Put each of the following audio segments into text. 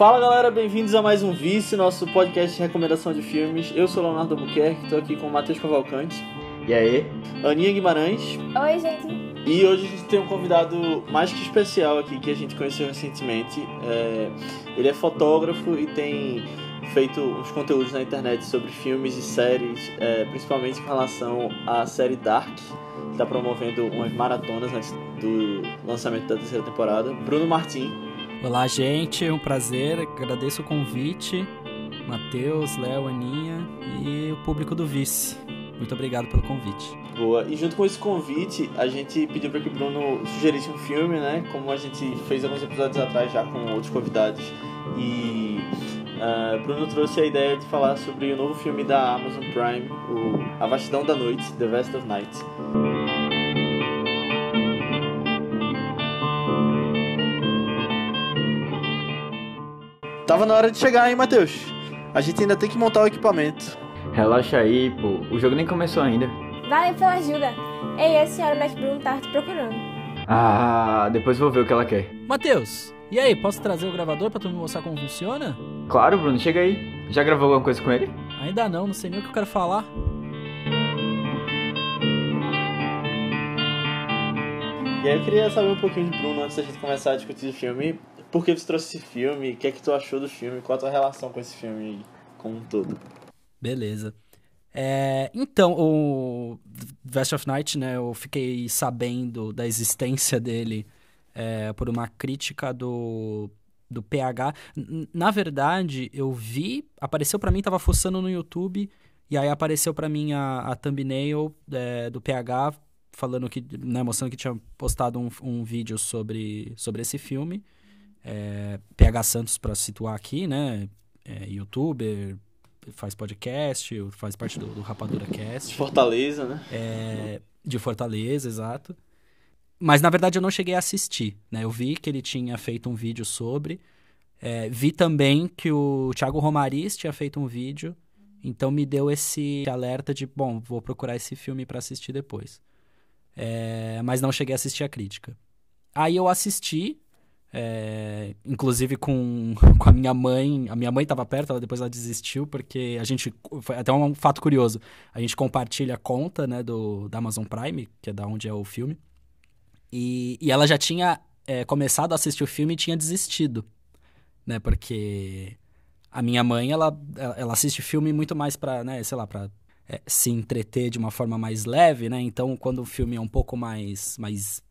Fala galera, bem-vindos a mais um Vice, nosso podcast de recomendação de filmes. Eu sou Leonardo Albuquerque, estou aqui com o Matheus Cavalcante. E aí? Aninha Guimarães. Oi, gente. E hoje a gente tem um convidado mais que especial aqui que a gente conheceu recentemente. É... Ele é fotógrafo e tem feito uns conteúdos na internet sobre filmes e séries, é, principalmente com relação à série Dark, que está promovendo umas maratonas antes do lançamento da terceira temporada. Bruno Martin. Olá, gente, é um prazer, agradeço o convite, Matheus, Léo, Aninha e o público do Vice. Muito obrigado pelo convite. Boa. E junto com esse convite, a gente pediu para que o Bruno sugerisse um filme, né? Como a gente fez alguns episódios atrás já com outros convidados. E uh, Bruno trouxe a ideia de falar sobre o novo filme da Amazon Prime, o A Vastidão da Noite, The Vast of Night. Tava na hora de chegar, hein, Matheus? A gente ainda tem que montar o equipamento. Relaxa aí, pô. O jogo nem começou ainda. Valeu pela ajuda. Ei, a senhora Mac Bruno tá te procurando. Ah, depois vou ver o que ela quer. Matheus, e aí, posso trazer o gravador pra tu me mostrar como funciona? Claro, Bruno, chega aí. Já gravou alguma coisa com ele? Ainda não, não sei nem o que eu quero falar. E aí eu queria saber um pouquinho de Bruno antes da gente começar a discutir o filme por que você trouxe esse filme? O que é que tu achou do filme? Qual a tua relação com esse filme como um todo? Beleza. É, então, o Vest of Night, né, eu fiquei sabendo da existência dele é, por uma crítica do, do PH. Na verdade, eu vi, apareceu para mim, tava fuçando no YouTube, e aí apareceu para mim a, a thumbnail é, do PH falando que, né, mostrando que tinha postado um, um vídeo sobre, sobre esse filme. É, PH Santos, para situar aqui, né? É, youtuber, faz podcast, faz parte do, do Rapadura Cast. Fortaleza, né? É, de Fortaleza, exato. Mas na verdade eu não cheguei a assistir, né? Eu vi que ele tinha feito um vídeo sobre. É, vi também que o Thiago Romariz tinha feito um vídeo. Então me deu esse alerta de, bom, vou procurar esse filme para assistir depois. É, mas não cheguei a assistir a crítica. Aí eu assisti, é, inclusive com, com a minha mãe. A minha mãe estava perto, ela, depois ela desistiu, porque a gente. Foi até um fato curioso. A gente compartilha a conta né, do, da Amazon Prime, que é da onde é o filme. E, e ela já tinha é, começado a assistir o filme e tinha desistido. Né, porque a minha mãe, ela, ela assiste filme muito mais pra, né, sei lá, pra é, se entreter de uma forma mais leve, né? Então, quando o filme é um pouco mais, mais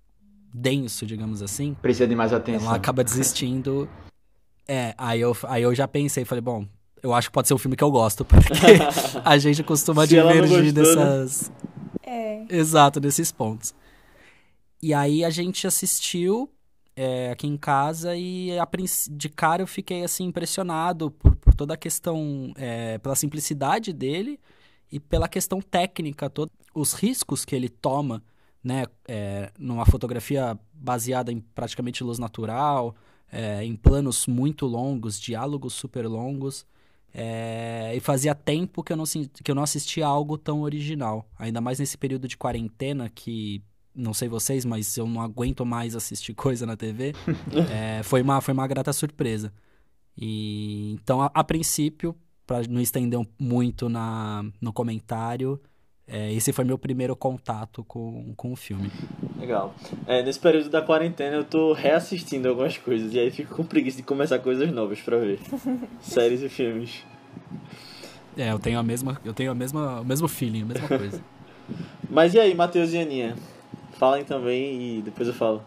denso, digamos assim. Precisa de mais atenção. Ela acaba desistindo. É, aí eu, aí eu já pensei, falei, bom, eu acho que pode ser um filme que eu gosto, porque a gente costuma divergir né? dessas. Né? É. Exato, desses pontos. E aí a gente assistiu é, aqui em casa e a, de cara eu fiquei assim impressionado por, por toda a questão, é, pela simplicidade dele e pela questão técnica, todos os riscos que ele toma né, é, numa fotografia baseada em praticamente luz natural, é, em planos muito longos, diálogos super longos. É, e fazia tempo que eu, não, que eu não assistia algo tão original. Ainda mais nesse período de quarentena que, não sei vocês, mas eu não aguento mais assistir coisa na TV. é, foi, uma, foi uma grata surpresa. E, então, a, a princípio, para não estender muito na, no comentário, é, esse foi meu primeiro contato com, com o filme. Legal. É, nesse período da quarentena eu tô reassistindo algumas coisas e aí fico com preguiça de começar coisas novas para ver. Séries e filmes. É, eu tenho a mesma, eu tenho a mesma, o mesmo feeling, a mesma coisa. Mas e aí, Matheus e Aninha? Falem também e depois eu falo.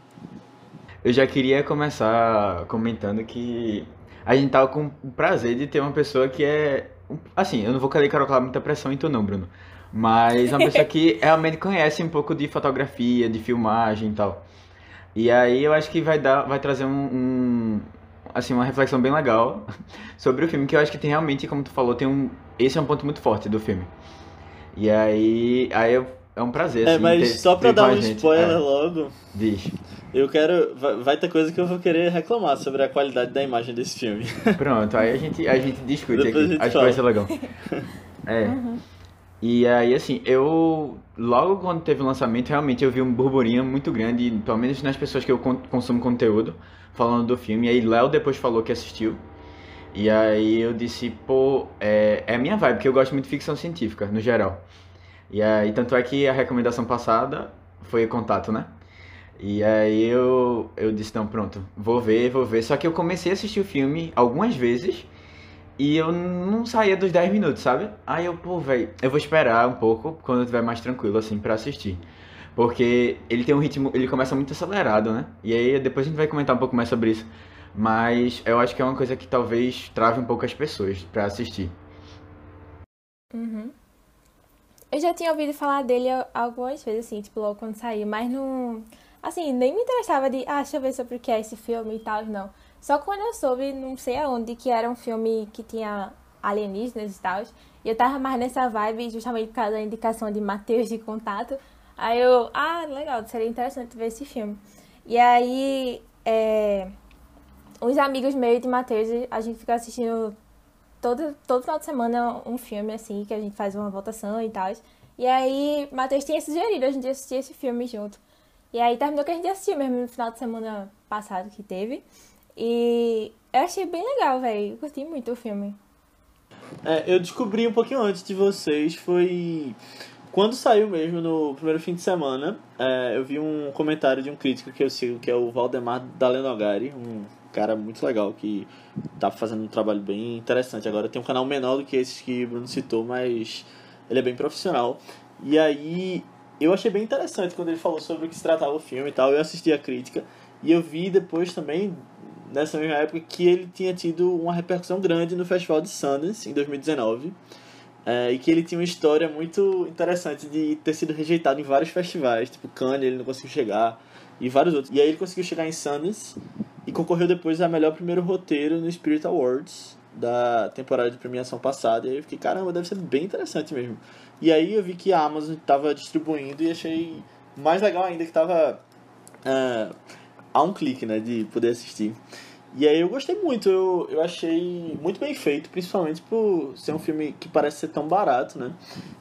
Eu já queria começar comentando que a gente tava com o prazer de ter uma pessoa que é. Assim, eu não vou querer colocar muita pressão em tu, não, Bruno. Mas uma pessoa que realmente conhece um pouco de fotografia, de filmagem e tal. E aí eu acho que vai dar, vai trazer um, um, assim, uma reflexão bem legal sobre o filme, que eu acho que tem realmente, como tu falou, tem um, esse é um ponto muito forte do filme. E aí, aí eu, é um prazer, É, assim, mas ter, só pra ter dar a um gente. spoiler É, logo, Diz. eu quero. Vai, vai ter coisa que eu vou querer reclamar sobre a qualidade da imagem desse filme. Pronto, aí a gente, a gente discute Depois a aqui. gente Acho que fala. vai ser legal. É. E aí, assim, eu. Logo quando teve o lançamento, realmente eu vi um burburinho muito grande, pelo menos nas pessoas que eu con- consumo conteúdo, falando do filme. E aí, Léo depois falou que assistiu. E aí eu disse, pô, é, é a minha vibe, porque eu gosto muito de ficção científica, no geral. E aí, tanto é que a recomendação passada foi contato, né? E aí eu, eu disse, não, pronto, vou ver, vou ver. Só que eu comecei a assistir o filme algumas vezes e eu não saía dos 10 minutos, sabe? Aí eu, pô, velho, eu vou esperar um pouco quando eu estiver mais tranquilo, assim, para assistir. Porque ele tem um ritmo, ele começa muito acelerado, né? E aí depois a gente vai comentar um pouco mais sobre isso. Mas eu acho que é uma coisa que talvez trave um pouco as pessoas para assistir. Uhum. Eu já tinha ouvido falar dele algumas vezes, assim, tipo, logo quando saiu, mas não. Assim, nem me interessava de, ah, deixa eu ver sobre o que é esse filme e tal, não. Só quando eu soube, não sei aonde, que era um filme que tinha alienígenas e tal. E eu tava mais nessa vibe, justamente por causa da indicação de Matheus de contato. Aí eu, ah, legal, seria interessante ver esse filme. E aí, é, uns amigos meus de Matheus, a gente fica assistindo todo, todo final de semana um filme, assim, que a gente faz uma votação e tal. E aí, Matheus tinha sugerido a gente assistir esse filme junto. E aí terminou que a gente assistiu mesmo no final de semana passado que teve. E eu achei bem legal, velho. Curti muito o filme. É, eu descobri um pouquinho antes de vocês, foi quando saiu mesmo no primeiro fim de semana, é, eu vi um comentário de um crítico que eu sigo, que é o Valdemar Dalenogari, um cara muito legal que tá fazendo um trabalho bem interessante. Agora tem um canal menor do que esses que o Bruno citou, mas ele é bem profissional. E aí eu achei bem interessante quando ele falou sobre o que se tratava o filme e tal. Eu assisti a crítica e eu vi depois também nessa mesma época que ele tinha tido uma repercussão grande no Festival de Sundance em 2019 é, e que ele tinha uma história muito interessante de ter sido rejeitado em vários festivais, tipo Cannes ele não conseguiu chegar e vários outros. E aí ele conseguiu chegar em Sundance e concorreu depois a melhor primeiro roteiro no Spirit Awards da temporada de premiação passada. E aí eu fiquei, caramba, deve ser bem interessante mesmo. E aí eu vi que a Amazon estava distribuindo e achei mais legal ainda que estava uh, a um clique, né, de poder assistir. E aí eu gostei muito, eu, eu achei muito bem feito, principalmente por ser um filme que parece ser tão barato, né?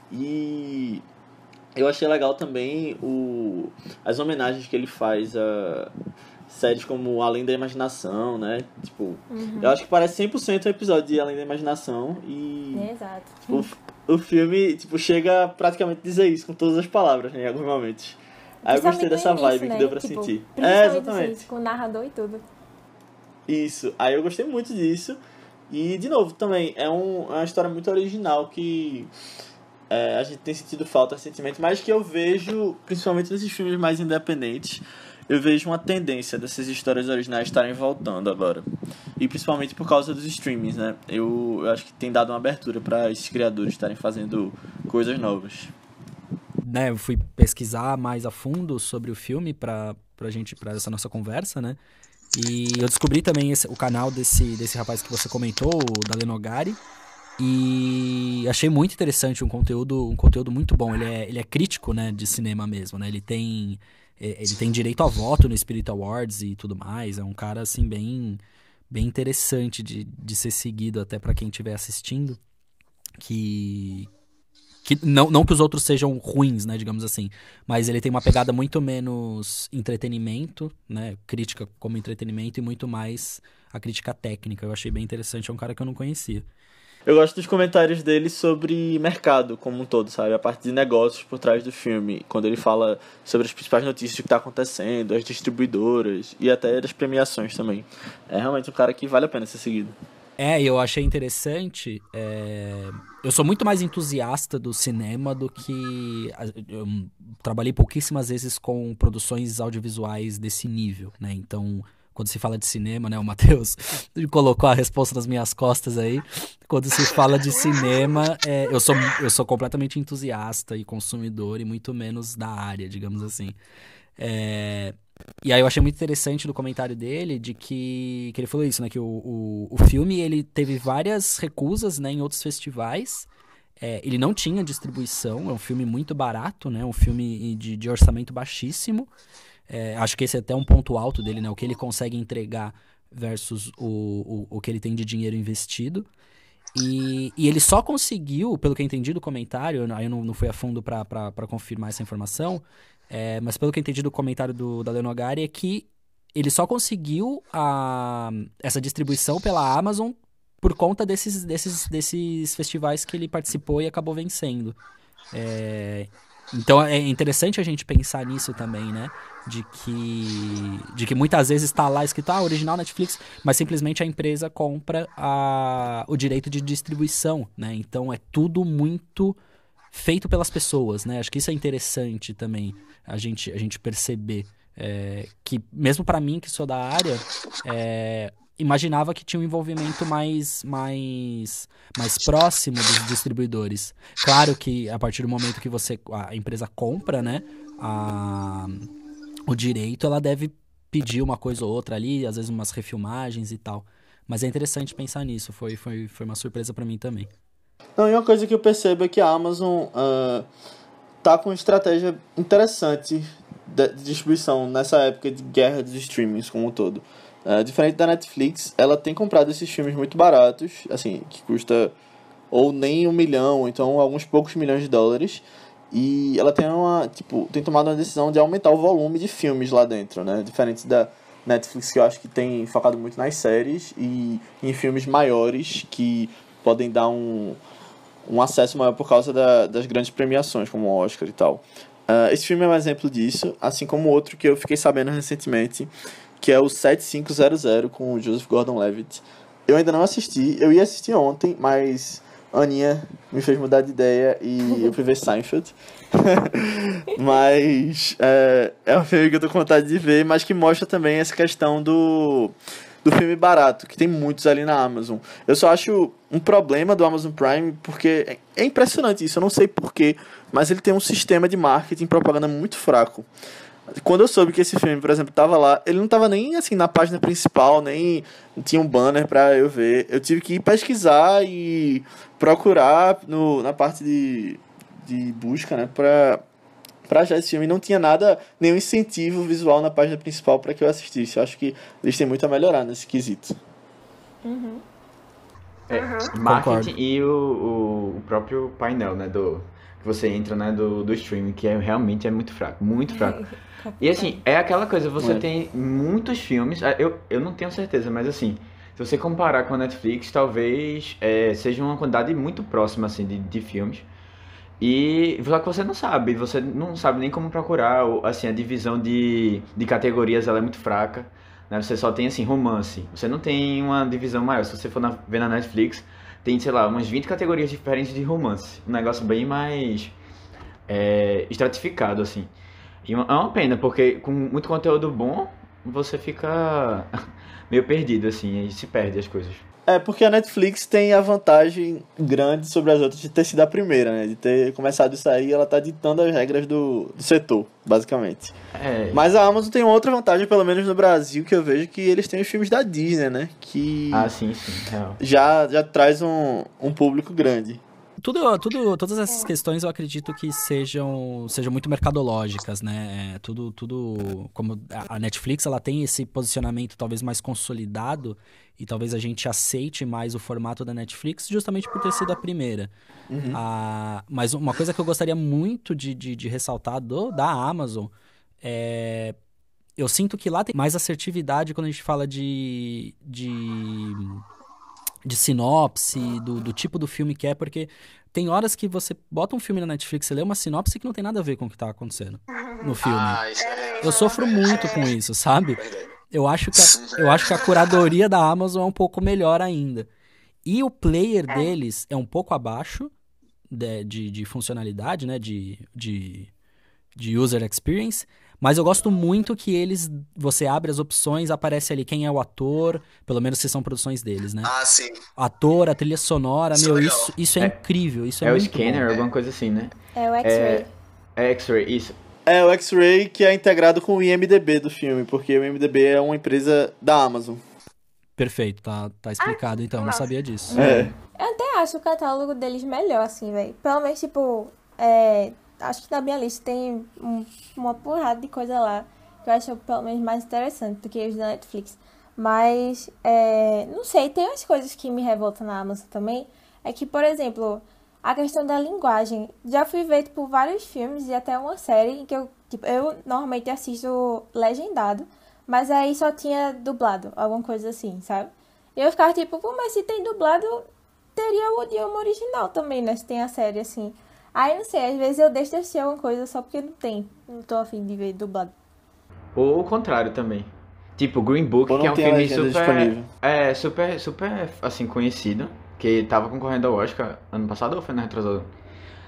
E eu achei legal também o, as homenagens que ele faz a séries como Além da Imaginação, né? Tipo, uhum. eu acho que parece 100% um episódio de Além da Imaginação e... exato. O, o filme, tipo, chega praticamente a dizer isso com todas as palavras, né, em alguns momentos. Aí eu gostei dessa início, vibe né? que deu pra tipo, sentir. É, exatamente. Assim, com o narrador e tudo. Isso. Aí eu gostei muito disso. E, de novo, também, é, um, é uma história muito original que é, a gente tem sentido falta recentemente, mas que eu vejo, principalmente nesses filmes mais independentes, eu vejo uma tendência dessas histórias originais estarem voltando agora. E principalmente por causa dos streamings, né? Eu, eu acho que tem dado uma abertura para esses criadores estarem fazendo coisas novas. Né, eu fui pesquisar mais a fundo sobre o filme para pra gente, para essa nossa conversa, né? E eu descobri também esse, o canal desse, desse rapaz que você comentou, o da Lenogari. E achei muito interessante um conteúdo, um conteúdo muito bom. Ele é, ele é crítico, né, de cinema mesmo, né? Ele tem é, ele tem direito a voto no Spirit Awards e tudo mais. É um cara assim bem bem interessante de, de ser seguido até para quem estiver assistindo. Que que não, não que os outros sejam ruins, né, digamos assim, mas ele tem uma pegada muito menos entretenimento, né, crítica como entretenimento e muito mais a crítica técnica. Eu achei bem interessante, é um cara que eu não conhecia. Eu gosto dos comentários dele sobre mercado como um todo, sabe? A parte de negócios por trás do filme. Quando ele fala sobre as principais notícias do que está acontecendo, as distribuidoras e até das premiações também. É realmente um cara que vale a pena ser seguido. É, eu achei interessante. É... Eu sou muito mais entusiasta do cinema do que. Eu trabalhei pouquíssimas vezes com produções audiovisuais desse nível, né? Então, quando se fala de cinema, né? O Matheus colocou a resposta nas minhas costas aí. Quando se fala de cinema, é... eu, sou, eu sou completamente entusiasta e consumidor e muito menos da área, digamos assim. É... E aí eu achei muito interessante no comentário dele de que, que ele falou isso, né? Que o, o, o filme ele teve várias recusas né, em outros festivais. É, ele não tinha distribuição, é um filme muito barato, né? Um filme de, de orçamento baixíssimo. É, acho que esse é até um ponto alto dele, né? O que ele consegue entregar versus o, o, o que ele tem de dinheiro investido. E, e, ele só conseguiu, pelo que eu entendi do comentário, aí eu não, não fui a fundo para confirmar essa informação, é, mas pelo que eu entendi do comentário do, da Leonogari é que ele só conseguiu a, essa distribuição pela Amazon por conta desses, desses, desses festivais que ele participou e acabou vencendo. É, então é interessante a gente pensar nisso também, né? De que, de que muitas vezes está lá escrito, ah, original Netflix, mas simplesmente a empresa compra a, o direito de distribuição, né? Então é tudo muito feito pelas pessoas, né? Acho que isso é interessante também a gente, a gente perceber. É, que mesmo para mim que sou da área, é, imaginava que tinha um envolvimento mais, mais, mais próximo dos distribuidores. Claro que a partir do momento que você a empresa compra, né, a, o direito, ela deve pedir uma coisa ou outra ali, às vezes umas refilmagens e tal. Mas é interessante pensar nisso, foi, foi, foi uma surpresa para mim também. Não, e uma coisa que eu percebo é que a Amazon uh, tá com uma estratégia interessante de distribuição nessa época de guerra dos streamings como um todo. Uh, diferente da Netflix, ela tem comprado esses filmes muito baratos, assim, que custa ou nem um milhão, então alguns poucos milhões de dólares. E ela tem uma, tipo, tem tomado uma decisão de aumentar o volume de filmes lá dentro, né? Diferente da Netflix, que eu acho que tem focado muito nas séries e em filmes maiores que podem dar um, um acesso maior por causa da, das grandes premiações, como o Oscar e tal. Uh, esse filme é um exemplo disso, assim como outro que eu fiquei sabendo recentemente, que é o 7500 com o Joseph Gordon-Levitt. Eu ainda não assisti, eu ia assistir ontem, mas Aninha me fez mudar de ideia e eu fui ver Seinfeld. mas é, é um filme que eu tô com vontade de ver, mas que mostra também essa questão do, do filme barato, que tem muitos ali na Amazon. Eu só acho um problema do Amazon Prime, porque é impressionante isso, eu não sei porquê, mas ele tem um sistema de marketing e propaganda muito fraco. Quando eu soube que esse filme, por exemplo, tava lá, ele não tava nem assim na página principal, nem tinha um banner para eu ver. Eu tive que ir pesquisar e procurar no, na parte de, de busca, né, pra, pra achar esse filme. Não tinha nada, nenhum incentivo visual na página principal para que eu assistisse. Eu acho que eles têm muito a melhorar nesse quesito. Uhum. É, uhum. marketing e o, o, o próprio painel, né, do que você entra, né, do, do streaming, que é, realmente é muito fraco, muito fraco. E assim, é aquela coisa, você é. tem muitos filmes, ah, eu, eu não tenho certeza, mas assim, se você comparar com a Netflix, talvez é, seja uma quantidade muito próxima, assim, de, de filmes. E só que você não sabe, você não sabe nem como procurar, assim, a divisão de, de categorias ela é muito fraca, né? Você só tem, assim, romance, você não tem uma divisão maior, se você for na, ver na Netflix, tem, sei lá, umas 20 categorias diferentes de romance. Um negócio bem mais é, estratificado, assim. E é uma pena, porque com muito conteúdo bom, você fica meio perdido, assim, e se perde as coisas. É, porque a Netflix tem a vantagem grande sobre as outras de ter sido a primeira, né? De ter começado isso aí, ela tá ditando as regras do, do setor, basicamente. É. Mas a Amazon tem outra vantagem, pelo menos no Brasil, que eu vejo que eles têm os filmes da Disney, né? Que ah, sim, sim. Real. Já, já traz um, um público grande tudo, tudo, todas essas questões eu acredito que sejam, sejam muito mercadológicas, né? É, tudo, tudo, como a Netflix, ela tem esse posicionamento talvez mais consolidado e talvez a gente aceite mais o formato da Netflix justamente por ter sido a primeira. Uhum. Ah, mas uma coisa que eu gostaria muito de, de, de ressaltar do, da Amazon é eu sinto que lá tem mais assertividade quando a gente fala de, de de sinopse, do, do tipo do filme que é, porque tem horas que você bota um filme na Netflix e lê uma sinopse que não tem nada a ver com o que tá acontecendo no filme. Ah, é... Eu sofro muito com isso, sabe? Eu acho, que a, eu acho que a curadoria da Amazon é um pouco melhor ainda. E o player é. deles é um pouco abaixo de, de, de funcionalidade, né? De, de, de user experience. Mas eu gosto muito que eles. Você abre as opções, aparece ali quem é o ator, pelo menos se são produções deles, né? Ah, sim. Ator, a trilha sonora, isso meu, é isso, isso é, é, incrível. Isso é, é o scanner, bom. alguma coisa assim, né? É o X-Ray. É, é X-Ray, isso. É o X-Ray que é integrado com o IMDB do filme, porque o IMDB é uma empresa da Amazon. Perfeito, tá, tá explicado ah, então, nossa. não sabia disso. É. Eu até acho o catálogo deles melhor, assim, velho. Pelo menos, tipo, é, acho que na minha lista tem um, uma porrada de coisa lá que eu acho pelo menos mais interessante do que os da Netflix. Mas, é, não sei, tem umas coisas que me revoltam na Amazon também. É que, por exemplo, a questão da linguagem. Já fui ver, tipo, vários filmes e até uma série em que eu, tipo, eu normalmente assisto legendado, mas aí só tinha dublado, alguma coisa assim, sabe? E eu ficava tipo, pô, mas se tem dublado, teria o idioma original também, né? Se tem a série assim. Aí não sei, às vezes eu deixo de assistir alguma coisa só porque não tem. Não tô afim de ver dublado. Ou o contrário também. Tipo, Green Book, que é um filme super. Disponível. É, super, super, assim, conhecido. Que tava concorrendo ao Oscar ano passado ou foi na retrasada?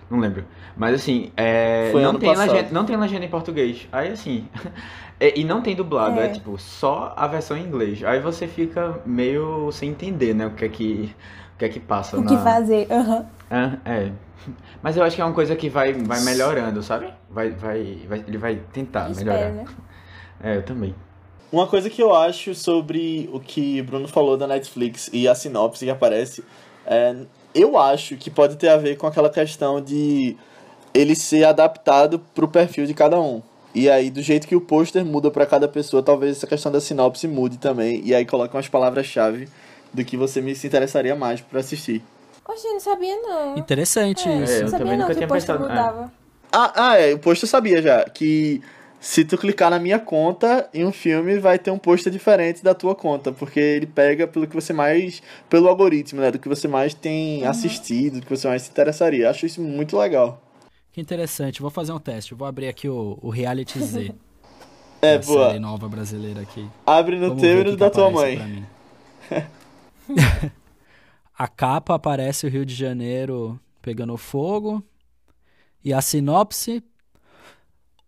Não lembro. Mas assim, é, não, tem legenda, não tem legenda em português. Aí assim. é, e não tem dublado, é. é. tipo só a versão em inglês. Aí você fica meio sem entender, né? O que é que, o que, é que passa. O na... que fazer, uhum. é, é. Mas eu acho que é uma coisa que vai, vai melhorando, sabe? Vai, vai, vai, ele vai tentar Espero, melhorar. Né? É, eu também. Uma coisa que eu acho sobre o que Bruno falou da Netflix e a sinopse que aparece, é, eu acho que pode ter a ver com aquela questão de ele ser adaptado pro perfil de cada um. E aí, do jeito que o pôster muda para cada pessoa, talvez essa questão da sinopse mude também. E aí coloca umas palavras-chave do que você me se interessaria mais para assistir. Oxe, não sabia não. Interessante é, isso. É, eu também nunca tinha pensado. Mudava. Ah, ah, é, o pôster eu sabia já. Que se tu clicar na minha conta em um filme, vai ter um pôster diferente da tua conta, porque ele pega pelo que você mais. pelo algoritmo, né? Do que você mais tem uhum. assistido, do que você mais se interessaria. Acho isso muito legal. Que interessante. Vou fazer um teste. Vou abrir aqui o, o Reality Z. é, boa. Série nova brasileira aqui. Abre no Vamos teu e no da tua mãe. a capa aparece o Rio de Janeiro pegando fogo. E a sinopse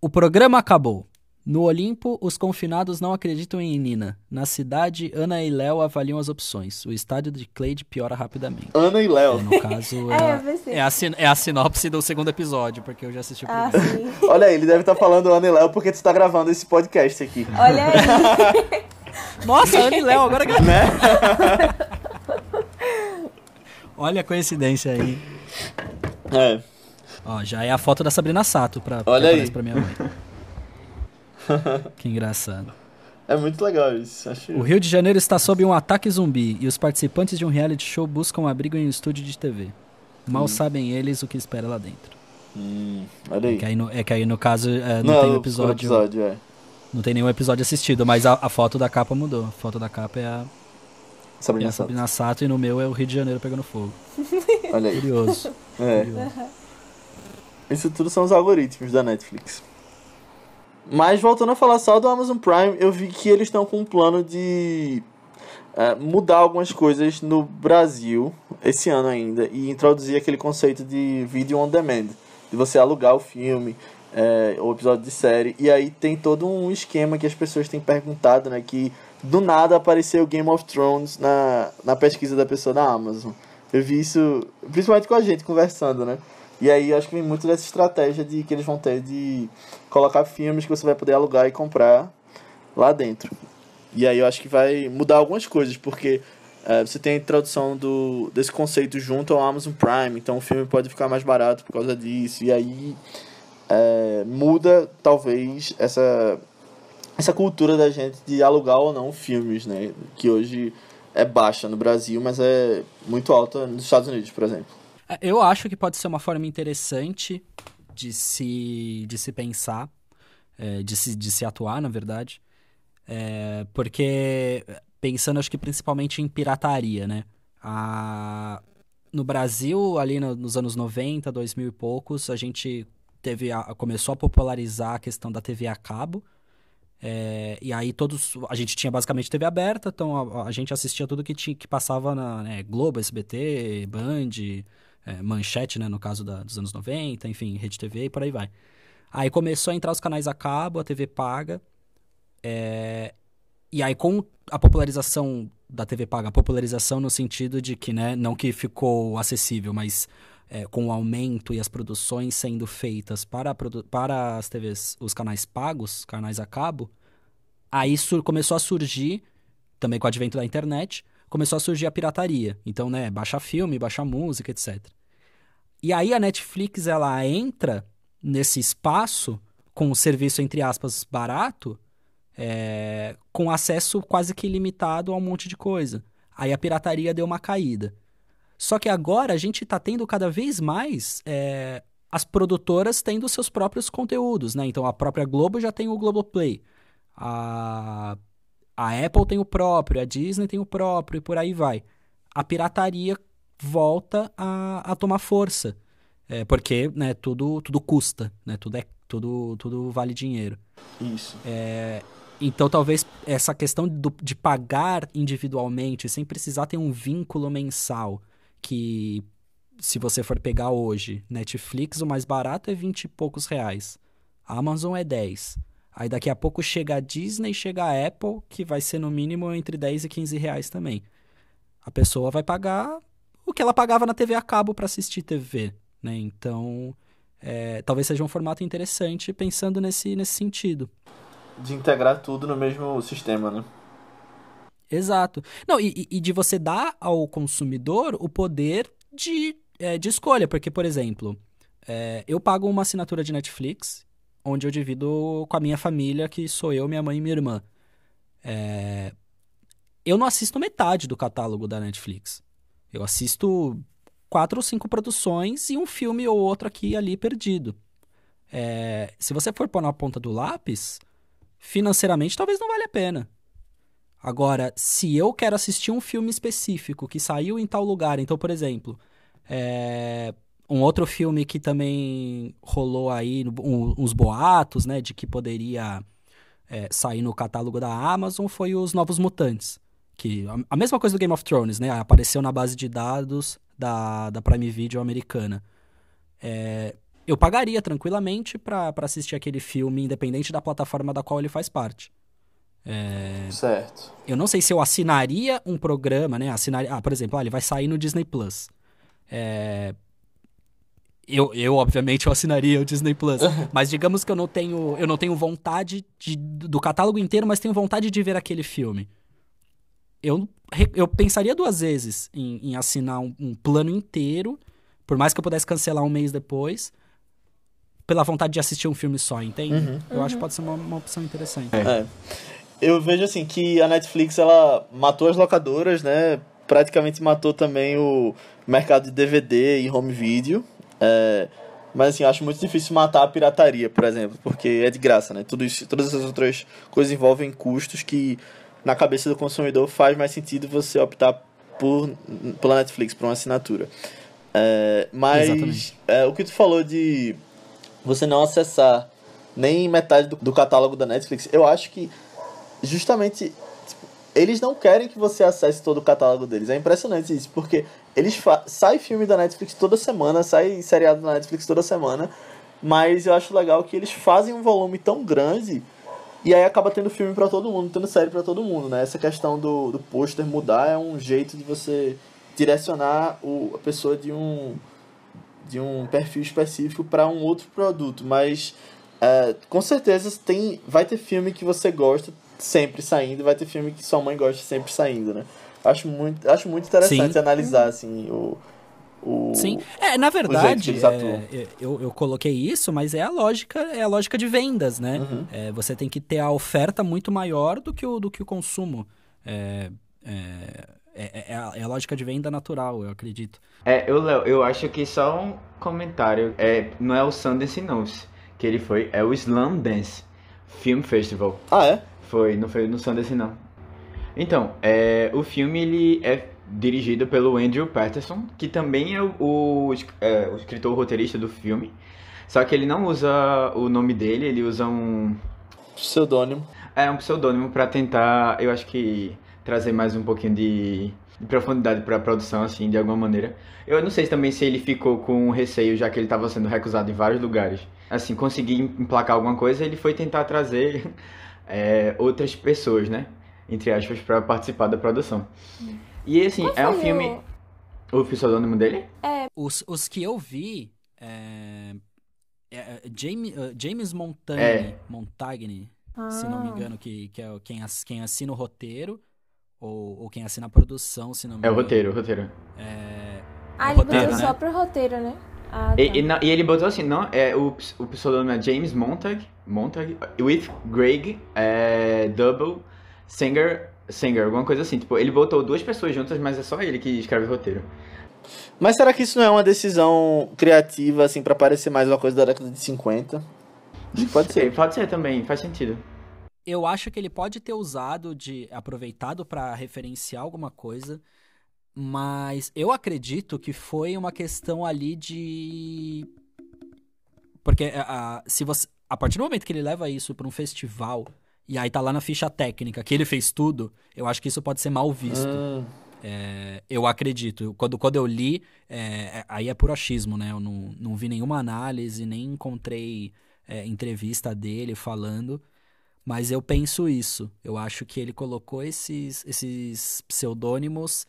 o programa acabou. No Olimpo, os confinados não acreditam em Nina. Na cidade, Ana e Léo avaliam as opções. O estádio de Cleide piora rapidamente. Ana e Léo. É, no caso, é, é, a, é, a, sinopse do segundo episódio, porque eu já assisti o ah, primeiro. Ah, Olha aí, ele deve estar tá falando Ana e Léo porque tu está gravando esse podcast aqui. Olha aí. Nossa, Ana e Léo, agora que... Né? Olha a coincidência aí. É. Ó, já é a foto da Sabrina Sato pra, Olha aí. pra minha mãe. que engraçado. É muito legal isso. Acho... O Rio de Janeiro está sob um ataque zumbi e os participantes de um reality show buscam abrigo em um estúdio de TV. Mal hum. sabem eles o que espera lá dentro. Hum, olha aí. É que aí no, é que aí no caso é, não, não, tem um episódio. episódio é. Não tem nenhum episódio assistido, mas a, a, foto da capa mudou. A foto da capa é a. Sabrina, é a Sabrina Sato. Sato e no meu é o Rio de Janeiro pegando fogo. Olha aí. Curioso. É. Curioso. Isso tudo são os algoritmos da Netflix. Mas voltando a falar só do Amazon Prime, eu vi que eles estão com um plano de é, mudar algumas coisas no Brasil esse ano ainda e introduzir aquele conceito de vídeo on demand, de você alugar o filme, é, o episódio de série. E aí tem todo um esquema que as pessoas têm perguntado, né? Que do nada apareceu Game of Thrones na, na pesquisa da pessoa da Amazon. Eu vi isso, principalmente com a gente conversando, né? E aí acho que vem muito dessa estratégia de que eles vão ter de colocar filmes que você vai poder alugar e comprar lá dentro. E aí eu acho que vai mudar algumas coisas, porque é, você tem a introdução do, desse conceito junto ao Amazon Prime, então o filme pode ficar mais barato por causa disso. E aí é, muda talvez essa, essa cultura da gente de alugar ou não filmes, né? Que hoje é baixa no Brasil, mas é muito alta nos Estados Unidos, por exemplo. É, eu acho que pode ser uma forma interessante de se, de se pensar, é, de, se, de se atuar, na verdade. É, porque, pensando acho que principalmente em pirataria, né? A, no Brasil, ali no, nos anos 90, 2000 e poucos, a gente teve a, começou a popularizar a questão da TV a cabo. É, e aí todos. A gente tinha basicamente TV aberta, então a, a gente assistia tudo que, tinha, que passava na né, Globo, SBT, Band, é, Manchete, né, no caso da, dos anos 90, enfim, Rede TV e por aí vai. Aí começou a entrar os canais a cabo, a TV paga. É, e aí com a popularização da TV paga, a popularização no sentido de que, né, não que ficou acessível, mas é, com o aumento e as produções sendo feitas para, para as TVs, os canais pagos, canais a cabo, aí começou a surgir, também com o advento da internet, começou a surgir a pirataria. Então, né, baixar filme, baixar música, etc. E aí a Netflix ela entra nesse espaço com o serviço entre aspas barato, é, com acesso quase que ilimitado a um monte de coisa. Aí a pirataria deu uma caída. Só que agora a gente está tendo cada vez mais é, as produtoras tendo seus próprios conteúdos, né? Então a própria Globo já tem o Globoplay. A A Apple tem o próprio, a Disney tem o próprio e por aí vai. A pirataria volta a, a tomar força. É, porque né, tudo, tudo custa, né? Tudo, é, tudo, tudo vale dinheiro. Isso. É, então, talvez essa questão do, de pagar individualmente, sem precisar ter um vínculo mensal, que se você for pegar hoje, Netflix, o mais barato é 20 e poucos reais. Amazon é 10. Aí daqui a pouco chega a Disney, chega a Apple, que vai ser no mínimo entre 10 e 15 reais também. A pessoa vai pagar o que ela pagava na TV a cabo para assistir TV, né? Então, é, talvez seja um formato interessante pensando nesse, nesse sentido. De integrar tudo no mesmo sistema, né? Exato. Não, e, e de você dar ao consumidor o poder de, é, de escolha, porque, por exemplo, é, eu pago uma assinatura de Netflix, onde eu divido com a minha família, que sou eu, minha mãe e minha irmã. É, eu não assisto metade do catálogo da Netflix. Eu assisto quatro ou cinco produções e um filme ou outro aqui e ali perdido. É, se você for pôr na ponta do lápis, financeiramente talvez não valha a pena. Agora, se eu quero assistir um filme específico que saiu em tal lugar, então, por exemplo, é, um outro filme que também rolou aí, um, uns boatos, né, de que poderia é, sair no catálogo da Amazon foi os Novos Mutantes. Que, a, a, mesma coisa do Game of Thrones, né? Apareceu na base de dados da, da Prime Video americana. É, eu pagaria tranquilamente para assistir aquele filme, independente da plataforma da qual ele faz parte. É, certo. Eu não sei se eu assinaria um programa, né? Assinaria, ah, por exemplo, ah, ele vai sair no Disney Plus. É, eu, eu, obviamente, eu assinaria o Disney Plus. mas digamos que eu não tenho, eu não tenho vontade de, do catálogo inteiro, mas tenho vontade de ver aquele filme. Eu, eu pensaria duas vezes em, em assinar um, um plano inteiro, por mais que eu pudesse cancelar um mês depois, pela vontade de assistir um filme só, entende? Uhum. Eu uhum. acho que pode ser uma, uma opção interessante. É. é. Eu vejo assim que a Netflix ela matou as locadoras, né? Praticamente matou também o mercado de DVD e home video. É, mas assim, acho muito difícil matar a pirataria, por exemplo, porque é de graça, né? Tudo isso, todas essas outras coisas envolvem custos que na cabeça do consumidor faz mais sentido você optar por pela Netflix, por uma assinatura. É, mas é, o que tu falou de você não acessar nem metade do, do catálogo da Netflix, eu acho que justamente eles não querem que você acesse todo o catálogo deles. É impressionante isso, porque eles sai filme da Netflix toda semana, sai seriado da Netflix toda semana, mas eu acho legal que eles fazem um volume tão grande e aí acaba tendo filme para todo mundo, tendo série para todo mundo, né? Essa questão do, do pôster mudar é um jeito de você direcionar o, a pessoa de um de um perfil específico para um outro produto, mas é, com certeza tem vai ter filme que você gosta sempre saindo, vai ter filme que sua mãe gosta sempre saindo, né? Acho muito, acho muito interessante Sim. analisar assim o, o Sim, é, na verdade, é, é, eu, eu coloquei isso, mas é a lógica, é a lógica de vendas, né? Uhum. É, você tem que ter a oferta muito maior do que o, do que o consumo. É, é, é, é, a, é a lógica de venda natural, eu acredito. É, eu, Léo, eu acho que só um comentário. É, não é o Sundance não, que ele foi, é o Slam Dance Film Festival. Ah, é? Foi, não foi no Sundance não. Então, é, o filme ele é dirigido pelo Andrew Patterson, que também é o, o, é, o escritor roteirista do filme. Só que ele não usa o nome dele, ele usa um pseudônimo. É um pseudônimo para tentar, eu acho que trazer mais um pouquinho de, de profundidade para a produção, assim, de alguma maneira. Eu não sei também se ele ficou com receio, já que ele estava sendo recusado em vários lugares. Assim, conseguir emplacar alguma coisa, ele foi tentar trazer é, outras pessoas, né? Entre aspas, para participar da produção. E assim, é um filme. O pseudônimo dele? É. Os, os que eu vi. É, é, é James, uh, James Montagne, é. Montagne ah. se não me ah. engano, que, que é quem, quem assina o roteiro. Ou, ou quem assina a produção, se não me engano. É o roteiro, o roteiro. É. Ah, ele roteiro, né? só pro roteiro, né? Ah, tá. e, e, não, e, ele botou assim, não, é, o, o pseudônimo é James Montag, Montag with Greg é, Double Singer, Singer, alguma coisa assim. Tipo, ele botou duas pessoas juntas, mas é só ele que escreve o roteiro. Mas será que isso não é uma decisão criativa, assim, para parecer mais uma coisa da década de 50? Pode ser. Pode ser também, faz sentido. eu acho que ele pode ter usado de aproveitado para referenciar alguma coisa, mas eu acredito que foi uma questão ali de porque a, se você a partir do momento que ele leva isso para um festival e aí tá lá na ficha técnica que ele fez tudo, eu acho que isso pode ser mal visto. Hum. É, eu acredito. Quando, quando eu li, é, aí é por achismo, né? Eu não, não vi nenhuma análise, nem encontrei é, entrevista dele falando. Mas eu penso isso. Eu acho que ele colocou esses, esses pseudônimos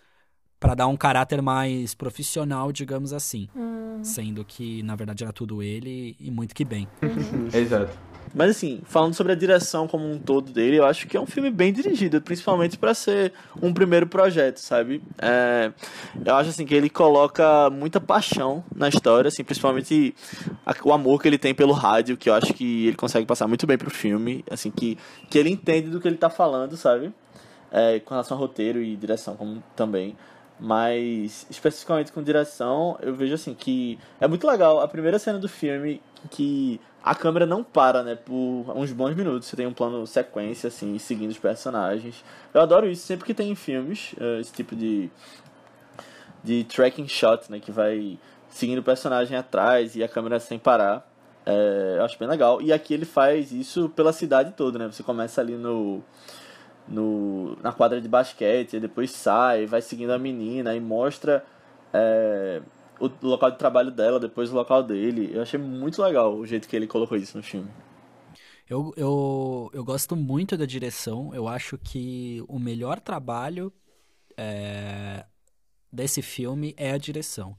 para dar um caráter mais profissional, digamos assim. Hum. Sendo que, na verdade, era tudo ele e muito que bem. Uhum. Exato. Mas assim, falando sobre a direção como um todo dele, eu acho que é um filme bem dirigido, principalmente para ser um primeiro projeto, sabe? É, eu acho assim que ele coloca muita paixão na história, assim, principalmente o amor que ele tem pelo rádio, que eu acho que ele consegue passar muito bem pro filme, assim, que, que ele entende do que ele tá falando, sabe? É, com relação ao roteiro e direção como também. Mas, especificamente com direção, eu vejo assim que é muito legal a primeira cena do filme que a câmera não para, né, por uns bons minutos. Você tem um plano sequência, assim, seguindo os personagens. Eu adoro isso sempre que tem em filmes, eh, esse tipo de, de tracking shot, né, que vai seguindo o personagem atrás e a câmera sem parar. É, eu acho bem legal. E aqui ele faz isso pela cidade toda, né? Você começa ali no no, na quadra de basquete, depois sai, vai seguindo a menina e mostra é, o local de trabalho dela, depois o local dele. Eu achei muito legal o jeito que ele colocou isso no filme. Eu, eu, eu gosto muito da direção. Eu acho que o melhor trabalho é, desse filme é a direção.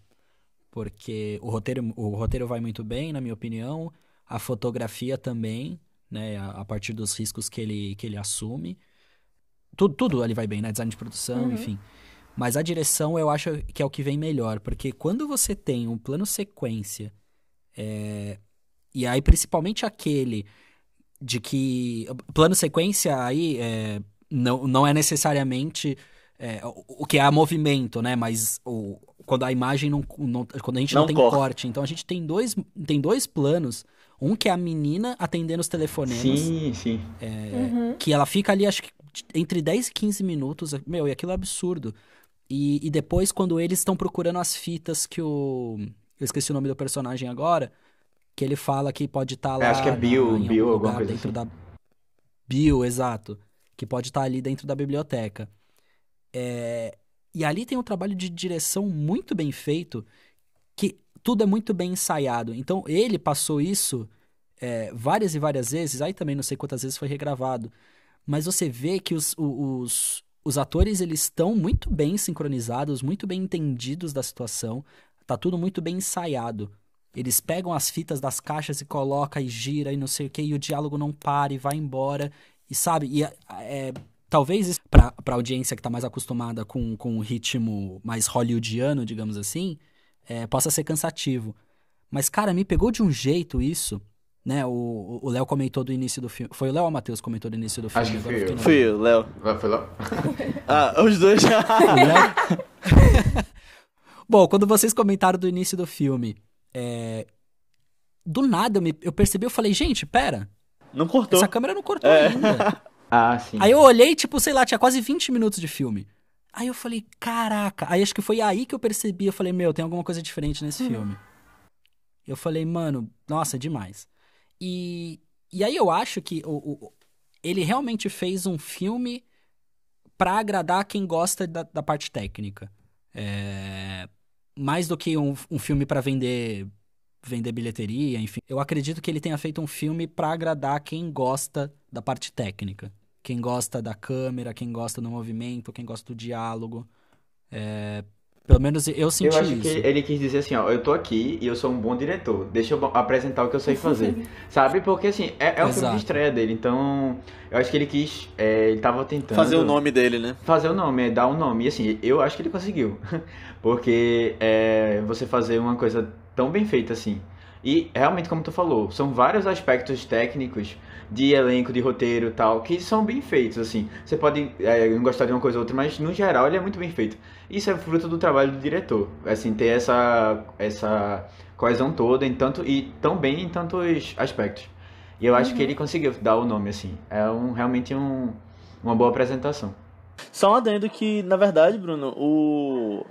Porque o roteiro, o roteiro vai muito bem, na minha opinião. A fotografia também, né? A, a partir dos riscos que ele, que ele assume tudo, tudo ali vai bem, né? Design de produção, uhum. enfim. Mas a direção eu acho que é o que vem melhor, porque quando você tem um plano sequência, é... e aí principalmente aquele de que. Plano sequência aí é... não, não é necessariamente é... o que é movimento, né? Mas o... quando a imagem não. não... quando a gente não, não tem corte. corte. Então a gente tem dois, tem dois planos. Um que é a menina atendendo os telefonemas. Sim, sim. É, uhum. Que ela fica ali, acho que entre 10 e 15 minutos. Meu, e aquilo é absurdo. E, e depois, quando eles estão procurando as fitas que o. Eu esqueci o nome do personagem agora. Que ele fala que pode estar tá lá. É, acho que é Bill, na, Bill, alguma coisa dentro assim. da. Bill, exato. Que pode estar tá ali dentro da biblioteca. É... E ali tem um trabalho de direção muito bem feito. Que tudo é muito bem ensaiado. Então ele passou isso é, várias e várias vezes. Aí também não sei quantas vezes foi regravado mas você vê que os, os, os atores eles estão muito bem sincronizados, muito bem entendidos da situação, tá tudo muito bem ensaiado. Eles pegam as fitas das caixas e coloca e gira e não sei o que, e o diálogo não para e vai embora. E sabe, e, é, talvez para a audiência que está mais acostumada com, com o ritmo mais hollywoodiano, digamos assim, é, possa ser cansativo. Mas, cara, me pegou de um jeito isso né? O Léo comentou do início do filme. Foi o Léo ou o Matheus comentou do início do filme? Acho que fui eu. Fui eu, Léo. Foi Léo? ah, os dois. Bom, quando vocês comentaram do início do filme, é... do nada eu, me... eu percebi, eu falei, gente, pera. Não cortou. Essa câmera não cortou é. ainda. ah, sim. Aí eu olhei, tipo, sei lá, tinha quase 20 minutos de filme. Aí eu falei, caraca. Aí acho que foi aí que eu percebi, eu falei, meu, tem alguma coisa diferente nesse hum. filme. Eu falei, mano, nossa, demais. E, e aí eu acho que o, o, ele realmente fez um filme para agradar quem gosta da, da parte técnica. É, mais do que um, um filme para vender vender bilheteria, enfim. Eu acredito que ele tenha feito um filme para agradar quem gosta da parte técnica. Quem gosta da câmera, quem gosta do movimento, quem gosta do diálogo. É, pelo menos eu senti Eu acho isso. que ele quis dizer assim, ó, eu tô aqui e eu sou um bom diretor. Deixa eu apresentar o que eu sei fazer. Sabe? Porque assim, é, é o filme de estreia dele, então eu acho que ele quis, é, ele tava tentando... Fazer o nome dele, né? Fazer o nome, é, dar um nome. E assim, eu acho que ele conseguiu. Porque é, você fazer uma coisa tão bem feita assim. E realmente, como tu falou, são vários aspectos técnicos de elenco, de roteiro tal, que são bem feitos, assim. Você pode é, não gostar de uma coisa ou outra, mas no geral ele é muito bem feito. Isso é fruto do trabalho do diretor, assim, ter essa, essa coesão toda em tanto, e tão bem em tantos aspectos. E eu acho que ele conseguiu dar o nome, assim. É um, realmente um, uma boa apresentação. Só um adendo que, na verdade, Bruno, o,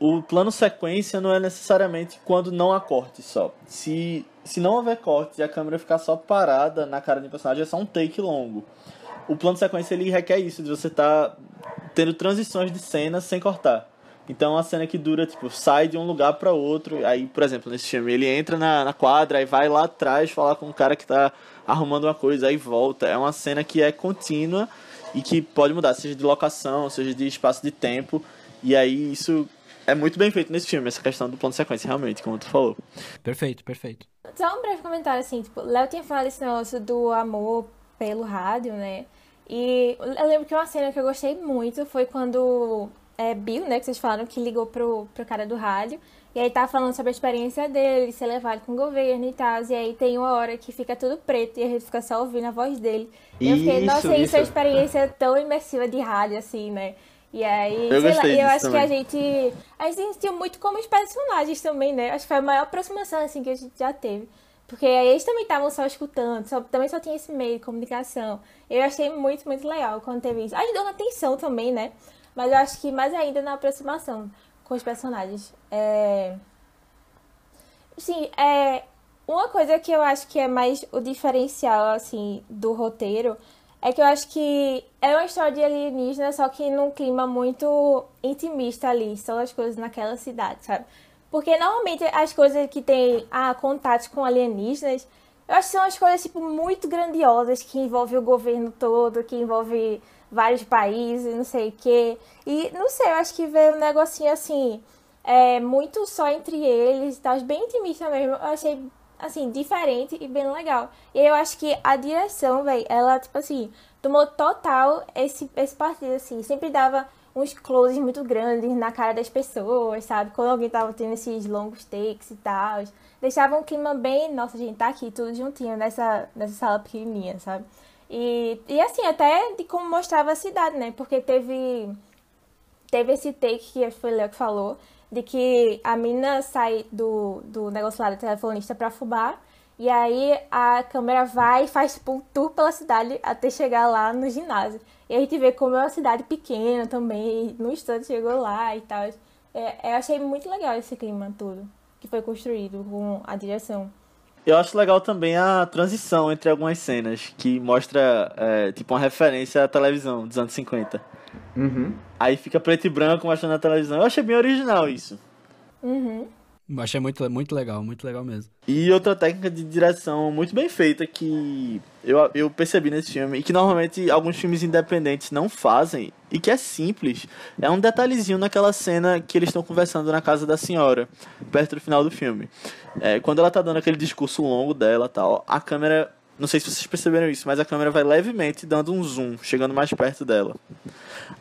o plano sequência não é necessariamente quando não há corte só. Se, se não houver corte e a câmera ficar só parada na cara um personagem, é só um take longo. O plano sequência ele requer isso, de você estar tá tendo transições de cena sem cortar. Então, a cena que dura, tipo, sai de um lugar para outro. Aí, por exemplo, nesse filme, ele entra na, na quadra, aí vai lá atrás falar com um cara que tá arrumando uma coisa, aí volta. É uma cena que é contínua e que pode mudar, seja de locação, seja de espaço de tempo. E aí, isso é muito bem feito nesse filme, essa questão do plano de sequência, realmente, como tu falou. Perfeito, perfeito. Só um breve comentário, assim, tipo, Léo tinha falado esse negócio do amor pelo rádio, né? E eu lembro que uma cena que eu gostei muito foi quando é, Bill, né, que vocês falaram, que ligou pro, pro cara do rádio. E aí tá falando sobre a experiência dele, ser levado com o governo e tal. E aí tem uma hora que fica tudo preto e a gente fica só ouvindo a voz dele. E eu fiquei, nossa, isso, isso é uma experiência tão imersiva de rádio, assim, né? E aí, eu sei lá, eu acho também. que a gente. A gente sentiu muito como os personagens também, né? Acho que foi a maior aproximação, assim, que a gente já teve. Porque aí eles também estavam só escutando, só, também só tinha esse meio de comunicação. Eu achei muito, muito legal quando teve isso. Ajudou na atenção também, né? Mas eu acho que mais ainda na aproximação com os personagens. É... Sim, é... Uma coisa que eu acho que é mais o diferencial, assim, do roteiro é que eu acho que é uma história de alienígena, só que num clima muito intimista ali, só as coisas naquela cidade, sabe? Porque normalmente as coisas que tem ah, contato com alienígenas, eu acho que são as coisas, tipo, muito grandiosas, que envolvem o governo todo, que envolve vários países, não sei o quê. E não sei, eu acho que veio um negocinho assim, é, muito só entre eles e tal, bem intimista mesmo. Eu achei, assim, diferente e bem legal. E eu acho que a direção, velho, ela, tipo assim, tomou total esse, esse partido, assim. Sempre dava uns closes muito grandes na cara das pessoas, sabe? Quando alguém tava tendo esses longos takes e tal. Deixava um clima bem, nossa, gente tá aqui tudo juntinho nessa, nessa sala pequenininha, sabe? E, e assim, até de como mostrava a cidade, né? Porque teve, teve esse take que foi o Léo que falou, de que a mina sai do, do negócio lá da telefonista pra fubá, e aí a câmera vai e faz tipo, um tour pela cidade até chegar lá no ginásio. E a gente vê como é uma cidade pequena também, no instante chegou lá e tal. É, eu achei muito legal esse clima todo que foi construído com a direção. Eu acho legal também a transição entre algumas cenas, que mostra, é, tipo, uma referência à televisão dos anos 50. Uhum. Aí fica preto e branco mostrando a televisão. Eu achei bem original isso. Uhum. Achei muito, muito legal, muito legal mesmo. E outra técnica de direção muito bem feita que eu, eu percebi nesse filme, e que normalmente alguns filmes independentes não fazem, e que é simples, é um detalhezinho naquela cena que eles estão conversando na casa da senhora, perto do final do filme. É, quando ela tá dando aquele discurso longo dela tal, a câmera. Não sei se vocês perceberam isso, mas a câmera vai levemente dando um zoom, chegando mais perto dela.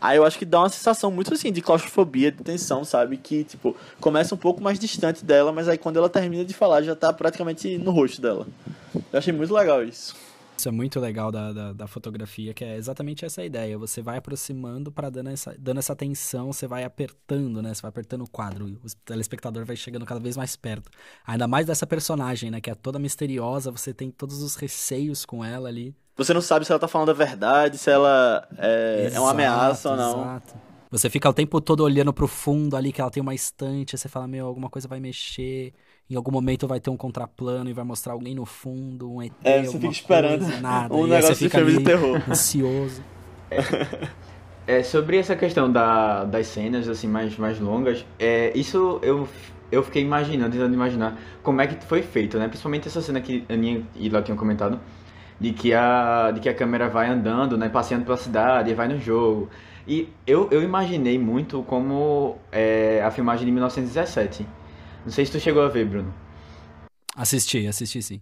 Aí eu acho que dá uma sensação muito assim de claustrofobia, de tensão, sabe? Que, tipo, começa um pouco mais distante dela, mas aí quando ela termina de falar já tá praticamente no rosto dela. Eu achei muito legal isso. Isso é muito legal da, da, da, fotografia, que é exatamente essa ideia. Você vai aproximando para dando essa, dando essa atenção, você vai apertando, né? Você vai apertando o quadro. O telespectador vai chegando cada vez mais perto. Ainda mais dessa personagem, né? Que é toda misteriosa, você tem todos os receios com ela ali. Você não sabe se ela tá falando a verdade, se ela é, exato, é uma ameaça ou não. Exato. Você fica o tempo todo olhando pro fundo ali, que ela tem uma estante, você fala, meu, alguma coisa vai mexer. Em algum momento vai ter um contraplano e vai mostrar alguém no fundo, um ET, É, você fica esperando coisa, nada. um negócio de filme de terror. Ansioso. É, sobre essa questão da, das cenas assim mais, mais longas, é, isso eu, eu fiquei imaginando, tentando imaginar como é que foi feito, né? Principalmente essa cena que a Aninha e lá tinham comentado, de que a, de que a câmera vai andando, né? Passeando pela cidade vai no jogo. E eu, eu imaginei muito como é, a filmagem de 1917 não sei se tu chegou a ver, Bruno. Assisti, assisti sim.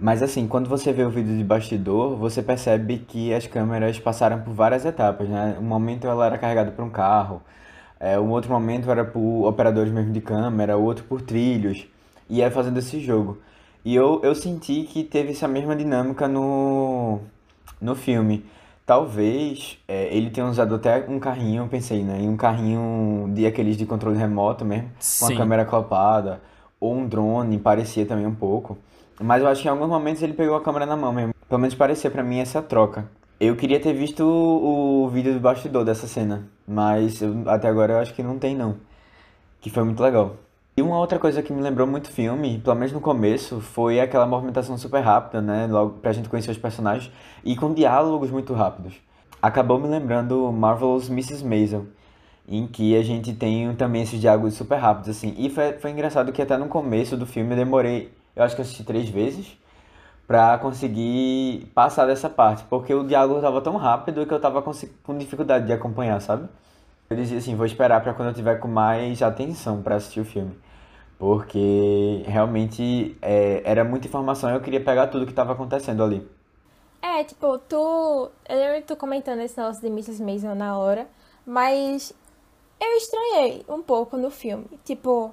Mas assim, quando você vê o vídeo de bastidor, você percebe que as câmeras passaram por várias etapas, né? Um momento ela era carregada por um carro, é, um outro momento era por operadores mesmo de câmera, o outro por trilhos, e é fazendo esse jogo. E eu, eu senti que teve essa mesma dinâmica no, no filme. Talvez é, ele tenha usado até um carrinho, eu pensei, né? Em um carrinho de aqueles de controle remoto mesmo, com a câmera acoplada, ou um drone, parecia também um pouco. Mas eu acho que em alguns momentos ele pegou a câmera na mão mesmo. Pelo menos parecia para mim essa troca. Eu queria ter visto o, o vídeo do bastidor dessa cena, mas eu, até agora eu acho que não tem não. Que foi muito legal. E uma outra coisa que me lembrou muito filme, pelo menos no começo, foi aquela movimentação super rápida, né? Logo pra gente conhecer os personagens e com diálogos muito rápidos. Acabou me lembrando Marvel's Mrs. Maisel, em que a gente tem também esses diálogos super rápidos, assim. E foi, foi engraçado que até no começo do filme eu demorei, eu acho que assisti três vezes, pra conseguir passar dessa parte, porque o diálogo tava tão rápido que eu tava com, com dificuldade de acompanhar, sabe? Eu dizia assim, vou esperar para quando eu tiver com mais atenção para assistir o filme porque realmente é, era muita informação e eu queria pegar tudo que estava acontecendo ali. É, tipo, tu. Eu tu comentando esse negócio de Mrs. Mason na hora, mas eu estranhei um pouco no filme. Tipo,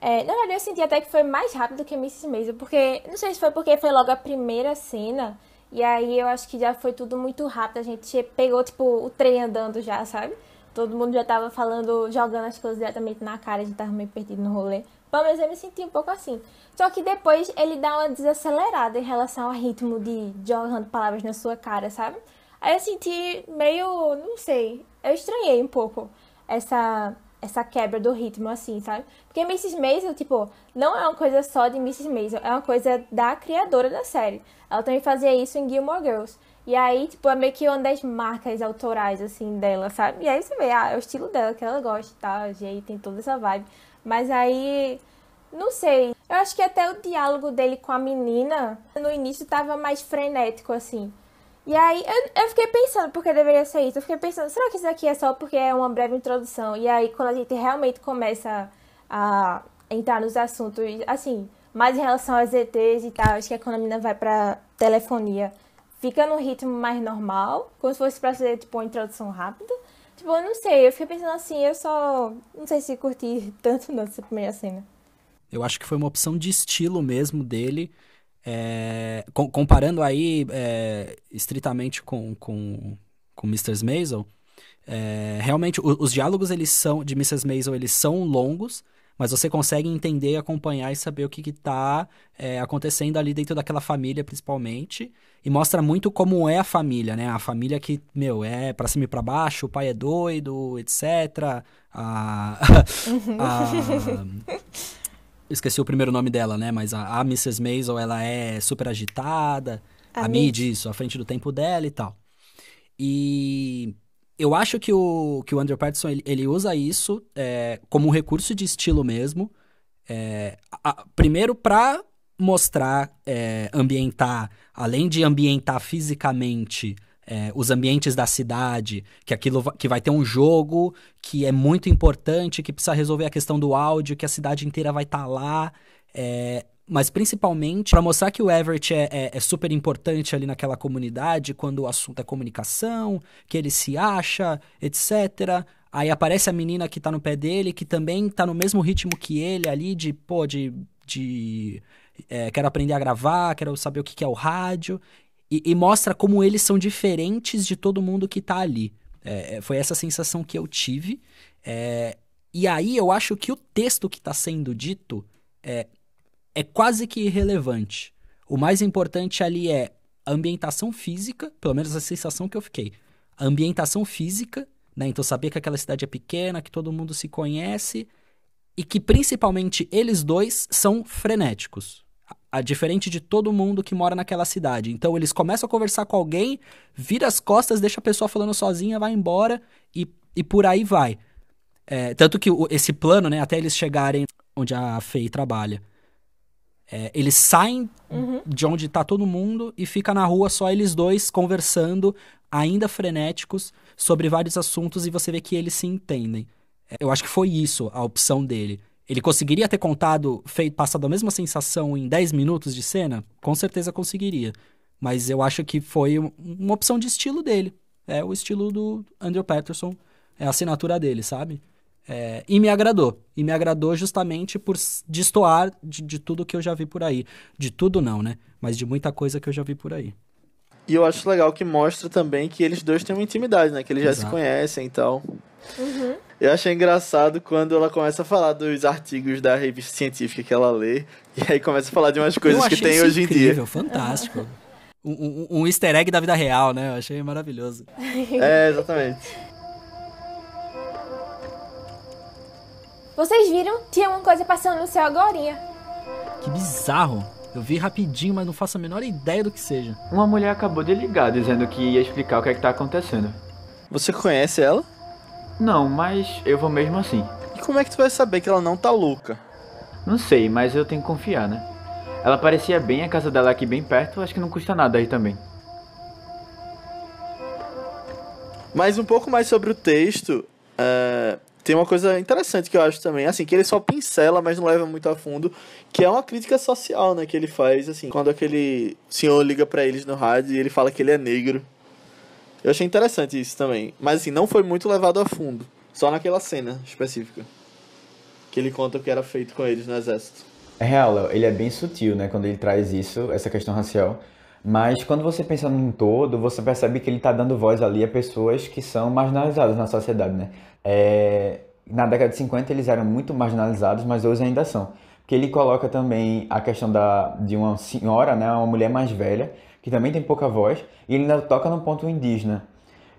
é, na verdade eu senti até que foi mais rápido que Mrs. Mason, porque. Não sei se foi porque foi logo a primeira cena. E aí eu acho que já foi tudo muito rápido. A gente pegou, tipo, o trem andando já, sabe? Todo mundo já tava falando, jogando as coisas diretamente na cara, a gente tava meio perdido no rolê. Pelo menos eu me senti um pouco assim. Só que depois ele dá uma desacelerada em relação ao ritmo de jogando palavras na sua cara, sabe? Aí eu senti meio, não sei, eu estranhei um pouco essa essa quebra do ritmo, assim, sabe? Porque Mrs. Maisel, tipo, não é uma coisa só de Mrs. Maisel, é uma coisa da criadora da série. Ela também fazia isso em Gilmore Girls. E aí, tipo, é meio que uma das marcas autorais, assim, dela, sabe? E aí você vê, ah, é o estilo dela, que ela gosta e tal, jeito, tem toda essa vibe. Mas aí, não sei. Eu acho que até o diálogo dele com a menina no início tava mais frenético, assim. E aí eu, eu fiquei pensando porque deveria ser isso. Eu fiquei pensando, será que isso aqui é só porque é uma breve introdução? E aí quando a gente realmente começa a entrar nos assuntos, assim, mais em relação às ETs e tal, acho que é quando a menina vai pra telefonia, fica no ritmo mais normal, como se fosse pra ser tipo uma introdução rápida. Tipo, eu não sei, eu fiquei pensando assim, eu só não sei se curti tanto nessa primeira cena. Eu acho que foi uma opção de estilo mesmo dele. É, com, comparando aí é, estritamente com, com, com Mr. Maisel, é, realmente os, os, diálogos eles são de Mrs. Maisel eles são longos, mas você consegue entender, acompanhar e saber o que está é, acontecendo ali dentro daquela família, principalmente. E mostra muito como é a família, né? A família que, meu, é pra cima e pra baixo, o pai é doido, etc. A. a... Esqueci o primeiro nome dela, né? Mas a, a Mrs. Maisel, ela é super agitada. A, a Mid, isso, à frente do tempo dela e tal. E eu acho que o, que o Andrew Patterson ele, ele usa isso é, como um recurso de estilo mesmo. É, a, primeiro, para mostrar, é, ambientar, além de ambientar fisicamente é, os ambientes da cidade, que aquilo que vai ter um jogo que é muito importante, que precisa resolver a questão do áudio, que a cidade inteira vai estar tá lá. É, mas principalmente para mostrar que o Everett é, é, é, super importante ali naquela comunidade quando o assunto é comunicação, que ele se acha, etc. Aí aparece a menina que tá no pé dele, que também tá no mesmo ritmo que ele ali, de, pô, de. de é, quero aprender a gravar, quero saber o que, que é o rádio. E, e, mostra como eles são diferentes de todo mundo que tá ali. É, é foi essa sensação que eu tive. É, e aí eu acho que o texto que está sendo dito é, quase que irrelevante. O mais importante ali é a ambientação física, pelo menos a sensação que eu fiquei. A ambientação física, né? Então saber que aquela cidade é pequena, que todo mundo se conhece e que principalmente eles dois são frenéticos. A, diferente de todo mundo que mora naquela cidade. Então eles começam a conversar com alguém, vira as costas, deixa a pessoa falando sozinha, vai embora e, e por aí vai. É, tanto que o, esse plano, né, até eles chegarem onde a Faye trabalha, é, eles saem uhum. de onde tá todo mundo e fica na rua só eles dois conversando, ainda frenéticos, sobre vários assuntos e você vê que eles se entendem. É, eu acho que foi isso a opção dele. Ele conseguiria ter contado, feito, passado a mesma sensação em 10 minutos de cena? Com certeza conseguiria. Mas eu acho que foi uma opção de estilo dele. É o estilo do Andrew Patterson. É a assinatura dele, sabe? É, e me agradou. E me agradou justamente por destoar de, de tudo que eu já vi por aí. De tudo não, né? Mas de muita coisa que eu já vi por aí. E eu acho legal que mostra também que eles dois têm uma intimidade, né? Que eles já Exato. se conhecem e tal. Uhum. Eu achei engraçado quando ela começa a falar dos artigos da revista científica que ela lê. E aí começa a falar de umas coisas que tem hoje incrível, em dia. fantástico. Um, um, um easter egg da vida real, né? Eu achei maravilhoso. É, exatamente. Vocês viram? Tinha uma coisa passando no céu agora. Que bizarro. Eu vi rapidinho, mas não faço a menor ideia do que seja. Uma mulher acabou de ligar, dizendo que ia explicar o que é que tá acontecendo. Você conhece ela? Não, mas eu vou mesmo assim. E como é que tu vai saber que ela não tá louca? Não sei, mas eu tenho que confiar, né? Ela parecia bem, a casa dela aqui bem perto, acho que não custa nada aí também. Mas um pouco mais sobre o texto, é, tem uma coisa interessante que eu acho também, assim, que ele só pincela, mas não leva muito a fundo, que é uma crítica social, né, que ele faz, assim, quando aquele senhor liga para eles no rádio e ele fala que ele é negro. Eu achei interessante isso também, mas assim, não foi muito levado a fundo, só naquela cena específica. Que ele conta o que era feito com eles no exército. É real, ele é bem sutil, né, quando ele traz isso, essa questão racial. Mas quando você pensa num todo, você percebe que ele está dando voz ali a pessoas que são marginalizadas na sociedade, né? É, na década de 50 eles eram muito marginalizados, mas hoje ainda são. Que ele coloca também a questão da, de uma senhora, né, uma mulher mais velha, que também tem pouca voz, e ele ainda toca no ponto indígena.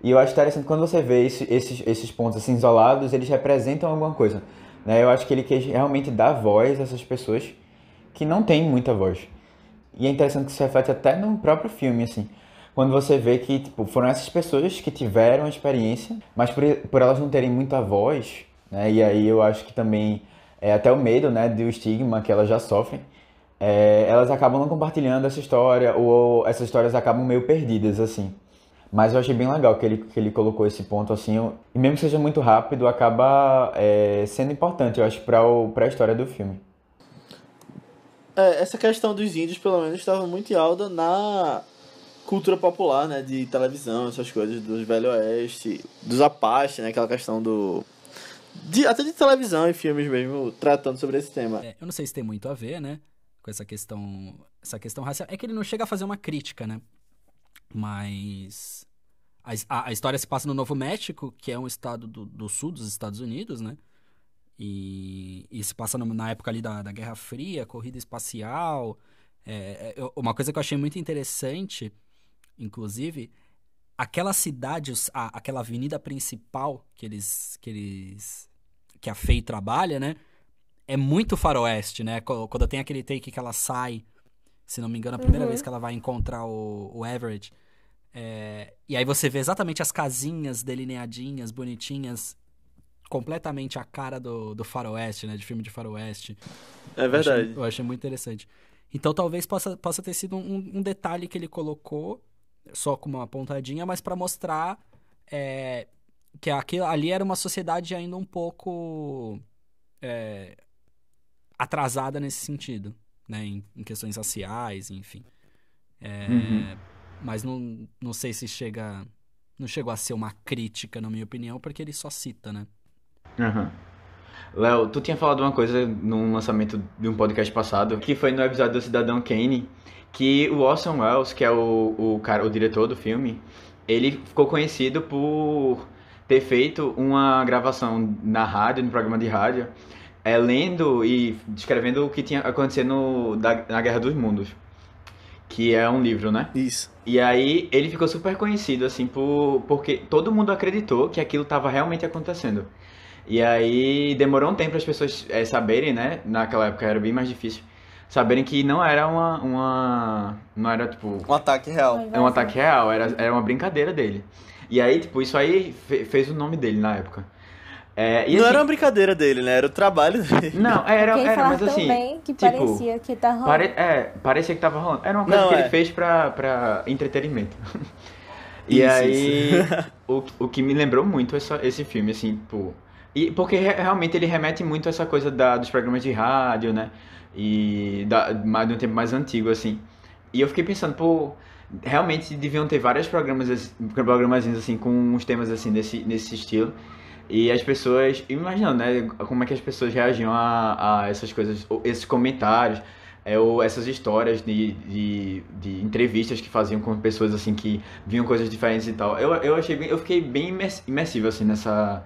E eu acho interessante quando você vê esse, esses, esses pontos assim isolados, eles representam alguma coisa. Né? Eu acho que ele quer realmente dar voz a essas pessoas que não têm muita voz. E é interessante que isso reflete até no próprio filme, assim quando você vê que tipo, foram essas pessoas que tiveram a experiência, mas por, por elas não terem muita voz, né? E aí eu acho que também é até o medo, né, do estigma que elas já sofrem, é, elas acabam não compartilhando essa história ou essas histórias acabam meio perdidas assim. Mas eu achei bem legal que ele, que ele colocou esse ponto assim, e mesmo que seja muito rápido, acaba é, sendo importante, eu acho, para a história do filme. É, essa questão dos índios, pelo menos, estava muito alta na cultura popular, né? De televisão, essas coisas, dos Velho Oeste, dos Apache, né? Aquela questão do. De, até de televisão e filmes mesmo, tratando sobre esse tema. É, eu não sei se tem muito a ver, né? Com essa questão. Essa questão racial. É que ele não chega a fazer uma crítica, né? Mas. A, a, história se passa no Novo México, que é um estado do, do sul dos Estados Unidos, né? E, e se passa no, na época ali da, da Guerra Fria, corrida espacial. É, é uma coisa que eu achei muito interessante inclusive, aquela cidade, a, aquela avenida principal que eles, que eles, que a Faye trabalha, né? É muito faroeste, né? Quando tem aquele take que ela sai, se não me engano, a primeira uhum. vez que ela vai encontrar o, o Everett. É, e aí você vê exatamente as casinhas delineadinhas, bonitinhas, completamente a cara do, do faroeste, né? De filme de faroeste. É verdade. Eu achei, eu achei muito interessante. Então talvez possa, possa ter sido um, um detalhe que ele colocou só com uma pontadinha, mas para mostrar é, que aquilo, ali era uma sociedade ainda um pouco é, atrasada nesse sentido, né? Em, em questões raciais, enfim. É, uhum. Mas não, não sei se chega. Não chegou a ser uma crítica, na minha opinião, porque ele só cita, né? Uhum. Léo, tu tinha falado uma coisa num lançamento de um podcast passado, que foi no episódio do Cidadão Kane, que o Orson Welles, que é o, o, cara, o diretor do filme, ele ficou conhecido por ter feito uma gravação na rádio, no programa de rádio, é, lendo e descrevendo o que tinha acontecido no, da, na Guerra dos Mundos. Que é um livro, né? Isso. E aí ele ficou super conhecido, assim, por, porque todo mundo acreditou que aquilo estava realmente acontecendo. E aí demorou um tempo para as pessoas é, saberem, né? Naquela época era bem mais difícil saberem que não era uma, uma. Não era tipo. Um ataque real. É um ataque real, era, era uma brincadeira dele. E aí, tipo, isso aí fez o nome dele na época. É, não assim, era uma brincadeira dele, né? Era o trabalho dele. Não, era, era mas assim. Bem que tipo, parecia que tá rolando. Pare, é, parecia que tava rolando. Era uma coisa não, que é. ele fez pra, pra entretenimento. e isso, aí, isso. o, o que me lembrou muito essa, esse filme, assim, tipo. E, porque realmente ele remete muito a essa coisa da, dos programas de rádio, né? E da, mais de um tempo mais antigo, assim. E eu fiquei pensando, pô, realmente deviam ter vários programas, programas assim, com uns temas assim, nesse, nesse estilo. E as pessoas, imaginando, né, como é que as pessoas reagiam a, a essas coisas, esses comentários. é, ou essas histórias de, de, de, entrevistas que faziam com pessoas assim que viam coisas diferentes e tal. Eu, eu achei bem, eu fiquei bem imersivo assim nessa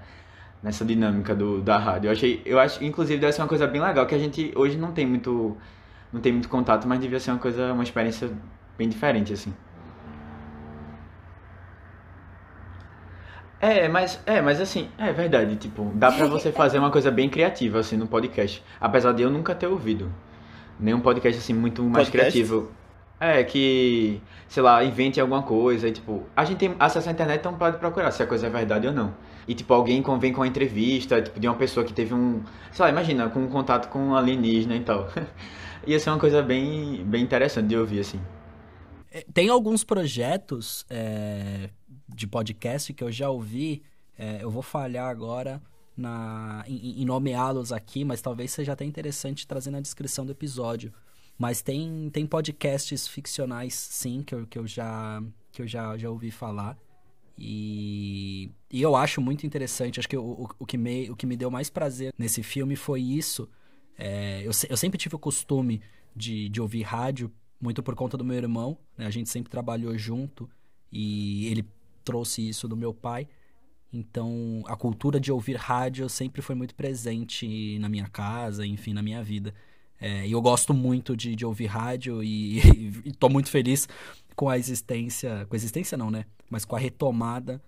nessa dinâmica do, da rádio. Eu achei, eu acho, inclusive deve ser uma coisa bem legal que a gente hoje não tem muito não tem muito contato, mas devia ser uma coisa, uma experiência bem diferente assim. É, mas é, mas assim, é verdade, tipo, dá pra você fazer uma coisa bem criativa assim no podcast, apesar de eu nunca ter ouvido nenhum podcast assim muito mais podcast? criativo. É, que, sei lá, invente alguma coisa e tipo, a gente tem acesso à internet, então pode procurar se a coisa é verdade ou não. E tipo, alguém vem com uma entrevista, tipo, de uma pessoa que teve um, sei lá, imagina, com um contato com um alienígena e tal. Ia ser uma coisa bem, bem interessante de ouvir, assim. É, tem alguns projetos é, de podcast que eu já ouvi, é, eu vou falhar agora, na, em, em nomeá-los aqui, mas talvez seja até interessante trazer na descrição do episódio. Mas tem, tem podcasts ficcionais, sim, que eu, que eu, já, que eu já, já ouvi falar. E, e eu acho muito interessante. Acho que o, o, o, que me, o que me deu mais prazer nesse filme foi isso. É, eu, eu sempre tive o costume de, de ouvir rádio, muito por conta do meu irmão. Né? A gente sempre trabalhou junto e ele trouxe isso do meu pai. Então, a cultura de ouvir rádio sempre foi muito presente na minha casa, enfim, na minha vida. É, e eu gosto muito de, de ouvir rádio e estou muito feliz com a existência, com a existência não, né? Mas com a retomada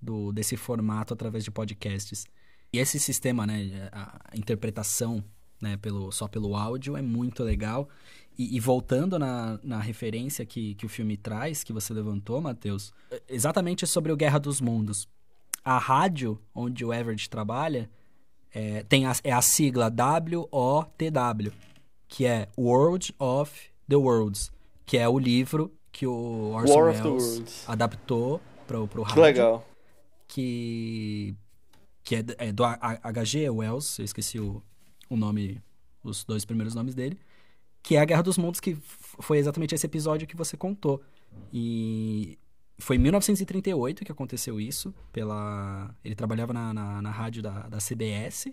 do, desse formato através de podcasts. E esse sistema, né, a interpretação né, pelo, só pelo áudio é muito legal. E, e, voltando na, na referência que, que o filme traz, que você levantou, Matheus, exatamente sobre o Guerra dos Mundos a rádio onde o Everett trabalha é, tem a, é a sigla WOTW, que é World of the Worlds, que é o livro que o Orson War Welles adaptou para o rádio. Que legal. Que, que é, é do H.G. Wells, eu esqueci o, o nome, os dois primeiros nomes dele, que é a Guerra dos Mundos, que foi exatamente esse episódio que você contou. E foi em 1938 que aconteceu isso. Pela... Ele trabalhava na, na, na rádio da, da CBS.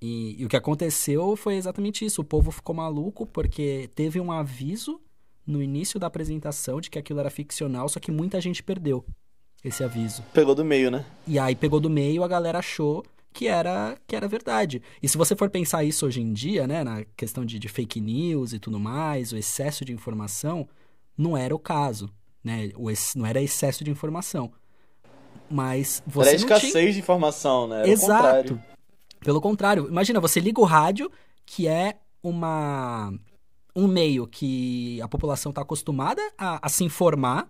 E, e, o que aconteceu foi exatamente isso. O povo ficou maluco porque teve um aviso no início da apresentação de que aquilo era ficcional, só que muita gente perdeu esse aviso. Pegou do meio, né? E aí pegou do meio, a galera achou que era, que era verdade. E se você for pensar isso hoje em dia, né, na questão de, de fake news e tudo mais, o excesso de informação, não era o caso né? O não era excesso de informação. Mas você era escassez tinha... de informação, né? Era Exato. Pelo contrário, imagina, você liga o rádio, que é uma um meio que a população está acostumada a, a, se informar,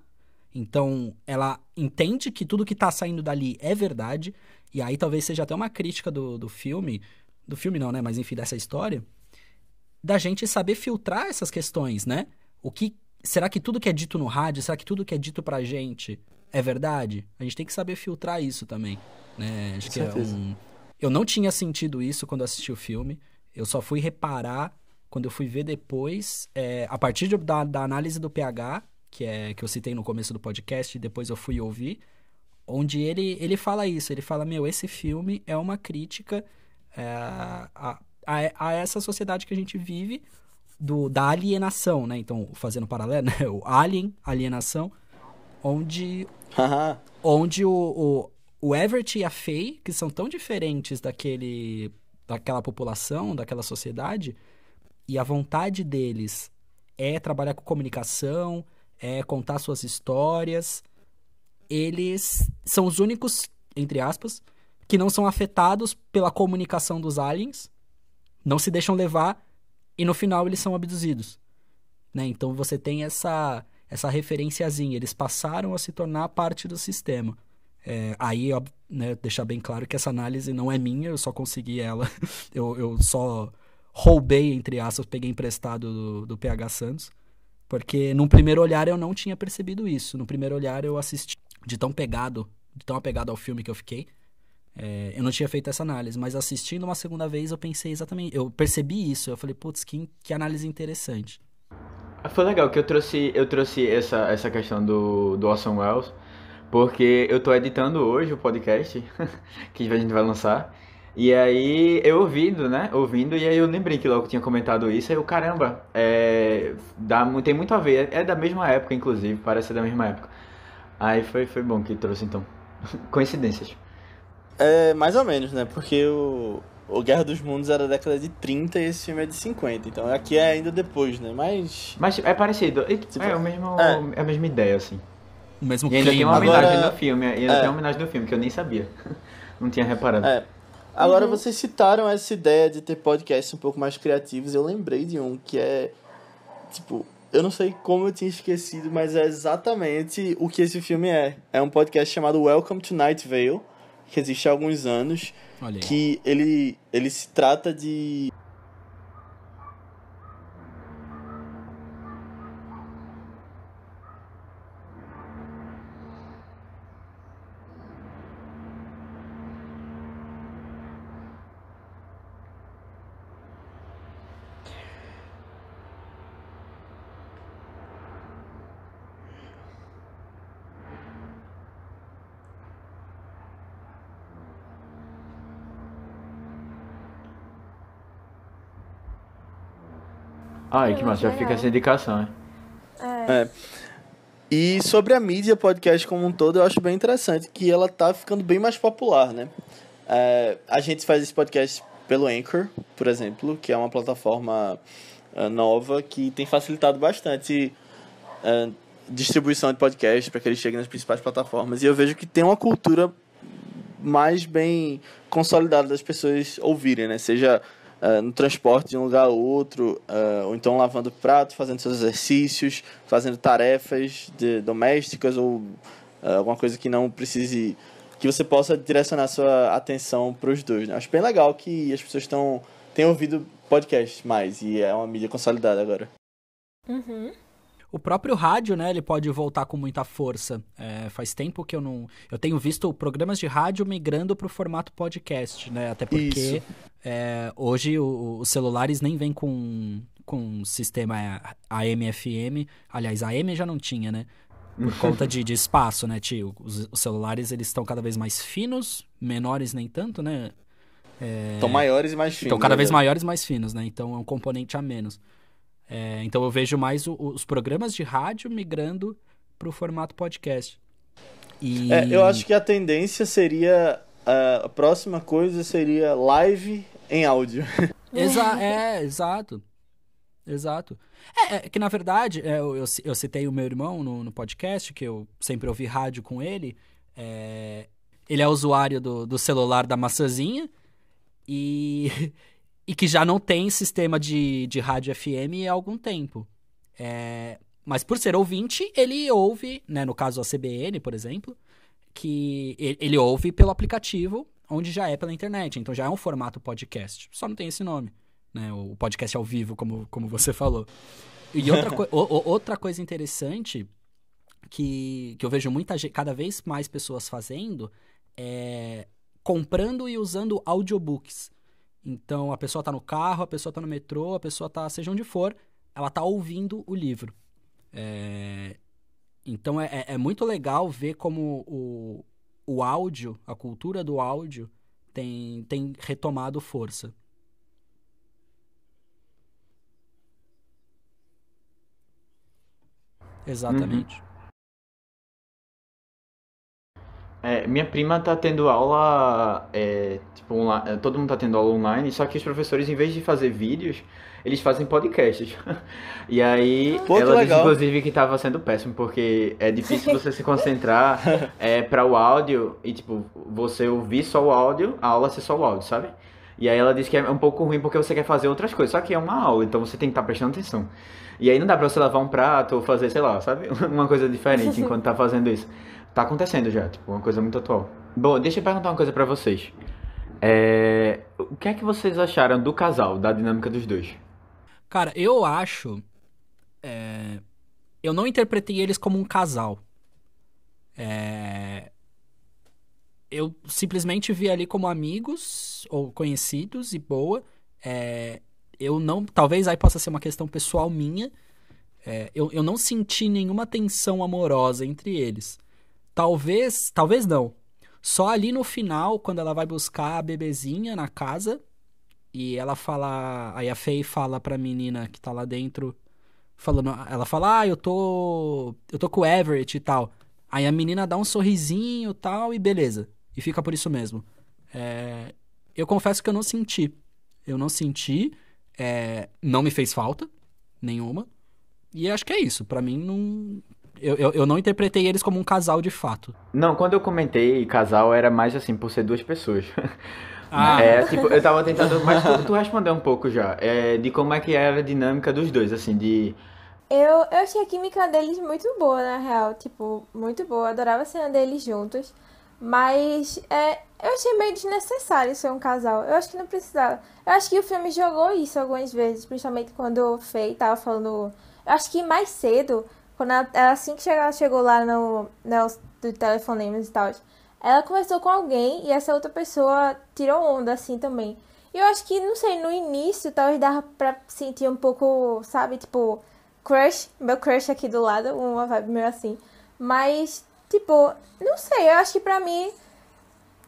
então ela entende que tudo que está saindo dali é verdade, e aí talvez seja até uma crítica do, do filme, do filme não, né, mas enfim, dessa história, da gente saber filtrar essas questões, né? O que será que tudo que é dito no rádio, será que tudo que é dito pra gente é verdade? A gente tem que saber filtrar isso também, né? Acho Com que certeza. é um... Eu não tinha sentido isso quando assisti o filme. Eu só fui reparar quando eu fui ver depois, é, a partir de, da, da análise do PH, que é que eu citei no começo do podcast, e depois eu fui ouvir, onde ele, ele fala isso. Ele fala, meu, esse filme é uma crítica é, a, a, a essa sociedade que a gente vive, do, da alienação, né? Então, fazendo paralelo, né? O Alien, alienação, onde, onde o, o, o Everett e a Faye, que são tão diferentes daquele, daquela população, daquela sociedade, e a vontade deles é trabalhar com comunicação, é contar suas histórias, eles são os únicos, entre aspas, que não são afetados pela comunicação dos aliens, não se deixam levar e no final eles são abduzidos. Né? Então você tem essa, essa referenciazinha, eles passaram a se tornar parte do sistema. É, aí, né, deixar bem claro que essa análise não é minha, eu só consegui ela, eu, eu só roubei, entre aspas, peguei emprestado do, do PH Santos, porque num primeiro olhar eu não tinha percebido isso. No primeiro olhar eu assisti de tão pegado, de tão apegado ao filme que eu fiquei, é, eu não tinha feito essa análise, mas assistindo uma segunda vez eu pensei exatamente. Eu percebi isso, eu falei, putz, que, que análise interessante. Ah, foi legal que eu trouxe, eu trouxe essa, essa questão do, do Orson Welles, porque eu tô editando hoje o podcast que a gente vai lançar. E aí, eu ouvindo, né? Ouvindo, e aí eu lembrei que logo tinha comentado isso, aí eu, caramba, é, dá, tem muito a ver, é da mesma época, inclusive, parece ser da mesma época. Aí foi, foi bom que trouxe, então. Coincidências. É, mais ou menos, né? Porque o, o Guerra dos Mundos era da década de 30 e esse filme é de 50. Então aqui é ainda depois, né? Mas. Mas é parecido. Tipo, é, o mesmo, é. é a mesma ideia, assim. O mesmo e ainda clima. tem uma homenagem Agora, no filme. E ainda é. tem uma homenagem no filme, que eu nem sabia. Não tinha reparado. É. Agora uhum. vocês citaram essa ideia de ter podcasts um pouco mais criativos. Eu lembrei de um que é. Tipo, eu não sei como eu tinha esquecido, mas é exatamente o que esse filme é. É um podcast chamado Welcome to Night Vale, que existe há alguns anos. Que ele, ele se trata de Ai, que massa, já fica essa indicação, hein? É. é. E sobre a mídia podcast como um todo, eu acho bem interessante que ela tá ficando bem mais popular, né? É, a gente faz esse podcast pelo Anchor, por exemplo, que é uma plataforma uh, nova que tem facilitado bastante uh, distribuição de podcast para que ele chegue nas principais plataformas. E eu vejo que tem uma cultura mais bem consolidada das pessoas ouvirem, né? Seja uh, no transporte de um lugar a outro, uh, ou então lavando prato, fazendo seus exercícios, fazendo tarefas de, domésticas ou uh, alguma coisa que não precise que você possa direcionar sua atenção para os dois. Né? Acho bem legal que as pessoas estão têm ouvido podcast mais e é uma mídia consolidada agora. Uhum. O próprio rádio, né, ele pode voltar com muita força. É, faz tempo que eu não. Eu tenho visto programas de rádio migrando para o formato podcast, né? Até porque é, hoje o, os celulares nem vêm com, com sistema AM/FM. Aliás, AM já não tinha, né? Por conta de, de espaço, né, tio? Os, os celulares eles estão cada vez mais finos, menores nem tanto, né? Estão é... maiores e mais finos. Estão cada vez maiores e mais finos, né? Então é um componente a menos. É, então eu vejo mais o, os programas de rádio migrando para o formato podcast. E... É, eu acho que a tendência seria. A próxima coisa seria live em áudio. Exa é, exato. Exato. É, é, que na verdade, é, eu, eu citei o meu irmão no, no podcast, que eu sempre ouvi rádio com ele. É, ele é usuário do, do celular da maçãzinha. E e que já não tem sistema de, de rádio FM há algum tempo. É, mas por ser ouvinte, ele ouve, né, no caso a CBN, por exemplo, que ele ouve pelo aplicativo, onde já é pela internet. Então já é um formato podcast. Só não tem esse nome. Né, o podcast ao vivo, como, como você falou. E outra, co o, outra coisa interessante que, que eu vejo muita cada vez mais pessoas fazendo é comprando e usando audiobooks. Então a pessoa está no carro, a pessoa está no metrô, a pessoa está, seja onde for, ela está ouvindo o livro. É... Então é, é, é, muito legal ver como o, o áudio, a cultura do áudio, tem, tem retomado força. Exatamente. Uhum. É, minha prima tá tendo aula, é, tipo, online, é, todo mundo tá tendo aula online, só que os professores, em vez de fazer vídeos, eles fazem podcasts. e aí, Pô, ela disse, inclusive, que tava sendo péssimo, porque é difícil você se concentrar é, para o áudio e, tipo, você ouvir só o áudio, a aula ser só o áudio, sabe? E aí ela disse que é um pouco ruim porque você quer fazer outras coisas, só que é uma aula, então você tem que estar tá prestando atenção. E aí não dá pra você lavar um prato ou fazer, sei lá, sabe? Uma coisa diferente enquanto tá fazendo isso. Tá acontecendo já, tipo, uma coisa muito atual. Bom, deixa eu perguntar uma coisa para vocês. É... O que é que vocês acharam do casal, da dinâmica dos dois? Cara, eu acho. É... Eu não interpretei eles como um casal. É... Eu simplesmente vi ali como amigos ou conhecidos e boa. É... Eu não. Talvez aí possa ser uma questão pessoal minha. É... Eu, eu não senti nenhuma tensão amorosa entre eles. Talvez, talvez não. Só ali no final, quando ela vai buscar a bebezinha na casa, e ela fala. Aí a Faye fala pra menina que tá lá dentro. Falando, ela fala, ah, eu tô. Eu tô com o Everett e tal. Aí a menina dá um sorrisinho e tal, e beleza. E fica por isso mesmo. É, eu confesso que eu não senti. Eu não senti. É, não me fez falta nenhuma. E acho que é isso. para mim, não. Eu, eu, eu, não interpretei eles como um casal de fato. Não, quando eu comentei casal, era mais assim, por ser duas pessoas. Ah. É, tipo, eu tava tentando. Mas tu, tu respondeu um pouco já. É, de como é que era a dinâmica dos dois, assim, de. Eu, eu achei a química deles muito boa, na real. Tipo, muito boa. Adorava a cena deles juntos. Mas é, eu achei meio desnecessário ser um casal. Eu acho que não precisava. Eu acho que o filme jogou isso algumas vezes, principalmente quando o Faye tava falando. Eu acho que mais cedo, quando ela, assim que ela chegou lá no, no do telefonemas e tal, ela conversou com alguém e essa outra pessoa tirou onda assim também. E eu acho que, não sei, no início talvez dava pra sentir um pouco, sabe, tipo, crush, meu crush aqui do lado, uma vibe meio assim. Mas Tipo, não sei, eu acho que pra mim.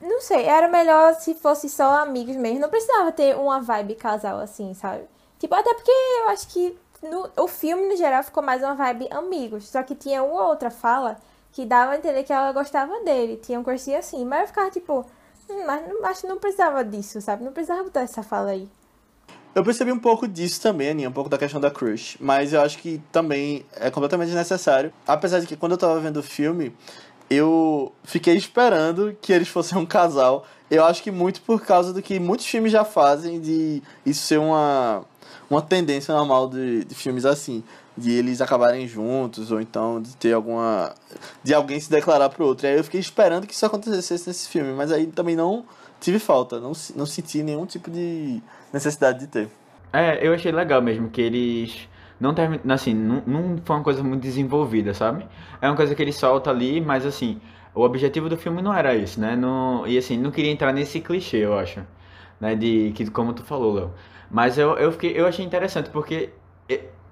Não sei, era melhor se fosse só amigos mesmo. Não precisava ter uma vibe casal assim, sabe? Tipo, até porque eu acho que no, o filme, no geral, ficou mais uma vibe amigos. Só que tinha uma outra fala que dava a entender que ela gostava dele. Tinha um cursinho assim. Mas eu ficava tipo, hum, mas não, acho que não precisava disso, sabe? Não precisava botar essa fala aí. Eu percebi um pouco disso também, Aninha, um pouco da questão da crush. Mas eu acho que também é completamente necessário. Apesar de que quando eu tava vendo o filme, eu fiquei esperando que eles fossem um casal. Eu acho que muito por causa do que muitos filmes já fazem, de isso ser uma, uma tendência normal de, de filmes assim. De eles acabarem juntos, ou então de ter alguma. de alguém se declarar pro outro. E aí eu fiquei esperando que isso acontecesse nesse filme, mas aí também não tive falta, não, não senti nenhum tipo de necessidade de ter. É, eu achei legal mesmo que eles não termina, assim, não, não foi uma coisa muito desenvolvida, sabe? É uma coisa que ele solta ali, mas assim, o objetivo do filme não era isso, né? Não, e assim, não queria entrar nesse clichê, eu acho, né? De que como tu falou, Léo. Mas eu, eu fiquei, eu achei interessante porque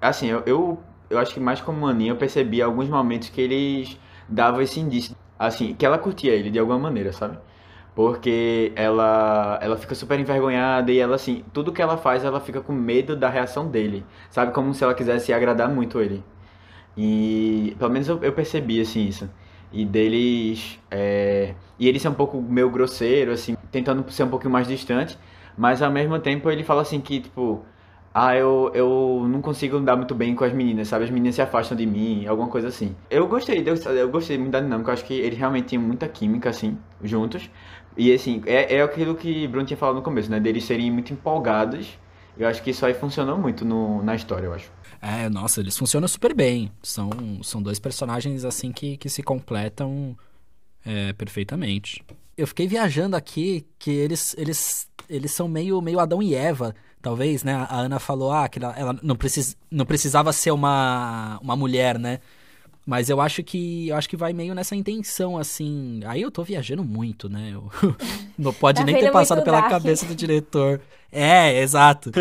assim, eu, eu, eu acho que mais como maninha eu percebi alguns momentos que eles davam esse indício, assim, que ela curtia ele de alguma maneira, sabe? Porque ela, ela fica super envergonhada e ela, assim, tudo que ela faz, ela fica com medo da reação dele. Sabe? Como se ela quisesse agradar muito ele. E pelo menos eu, eu percebi, assim, isso. E deles. É, e ele ser um pouco meio grosseiro, assim, tentando ser um pouquinho mais distante. Mas ao mesmo tempo ele fala assim que, tipo, ah, eu, eu não consigo andar muito bem com as meninas, sabe? As meninas se afastam de mim, alguma coisa assim. Eu gostei, eu, eu gostei muito da dinâmica, eu acho que eles realmente tinham muita química, assim, juntos. E assim, é, é aquilo que Bruno tinha falado no começo, né? Deles serem muito empolgados. Eu acho que isso aí funcionou muito no, na história, eu acho. É, nossa, eles funcionam super bem. São, são dois personagens, assim, que, que se completam é, perfeitamente. Eu fiquei viajando aqui que eles, eles, eles são meio, meio Adão e Eva, talvez, né? A Ana falou, ah, que ela, ela não, precis, não precisava ser uma, uma mulher, né? Mas eu acho que eu acho que vai meio nessa intenção, assim. Aí eu tô viajando muito, né? Eu, não pode tá nem ter passado pela dark. cabeça do diretor. É, exato.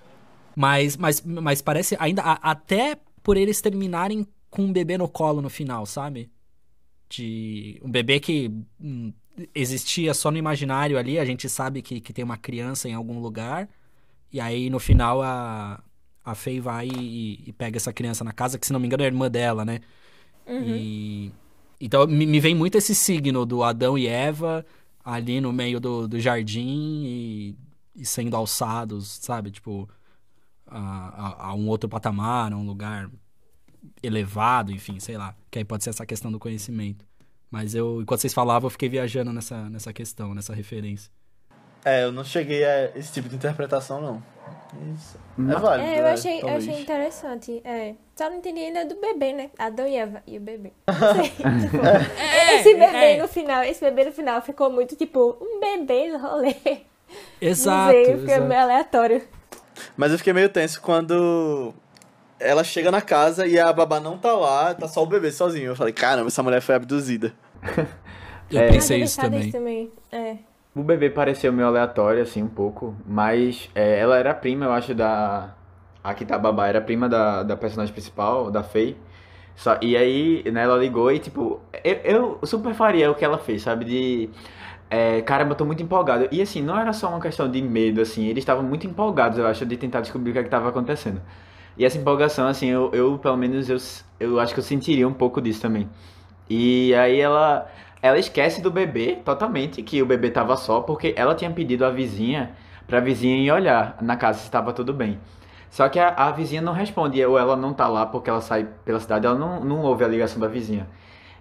mas, mas, mas parece ainda. até por eles terminarem com um bebê no colo no final, sabe? De. Um bebê que hum, existia só no imaginário ali. A gente sabe que, que tem uma criança em algum lugar. E aí no final a. A Faye vai e, e pega essa criança na casa, que se não me engano é a irmã dela, né? Uhum. E, então me, me, vem muito esse signo do Adão e Eva ali no meio do, do jardim e, e sendo alçados, sabe? Tipo, a, a, a, um outro patamar, a um lugar elevado, enfim, sei lá. Que aí pode ser essa questão do conhecimento. Mas eu, enquanto vocês falavam, eu fiquei viajando nessa, nessa questão, nessa referência. É, eu não cheguei a esse tipo de interpretação, não. Isso. É válido. É, eu é, achei, eu achei interessante. É. Só não entendi ainda do bebê, né? Adão e Eva e o bebê. É, esse bebê é. no final, esse bebê no final ficou muito tipo, um bebê no rolê. Exato. Não sei, fiquei meio aleatório. Mas eu fiquei meio tenso quando ela chega na casa e a babá não tá lá, tá só o bebê sozinho. Eu falei, caramba, essa mulher foi abduzida. eu é. pensei isso também. também. É. O bebê pareceu meio aleatório, assim, um pouco. Mas é, ela era prima, eu acho, da. A que tá babá era prima da, da personagem principal, da Faye. Só, e aí, né, ela ligou e, tipo, eu, eu super faria o que ela fez, sabe? De. É, caramba, eu tô muito empolgado. E assim, não era só uma questão de medo, assim, eles estavam muito empolgados, eu acho, de tentar descobrir o que é estava acontecendo. E essa empolgação, assim, eu, eu pelo menos, eu, eu acho que eu sentiria um pouco disso também. E aí ela, ela esquece do bebê totalmente, que o bebê tava só, porque ela tinha pedido à vizinha, pra vizinha ir olhar na casa se estava tudo bem. Só que a, a vizinha não responde, ou ela não tá lá porque ela sai pela cidade, ela não, não ouve a ligação da vizinha.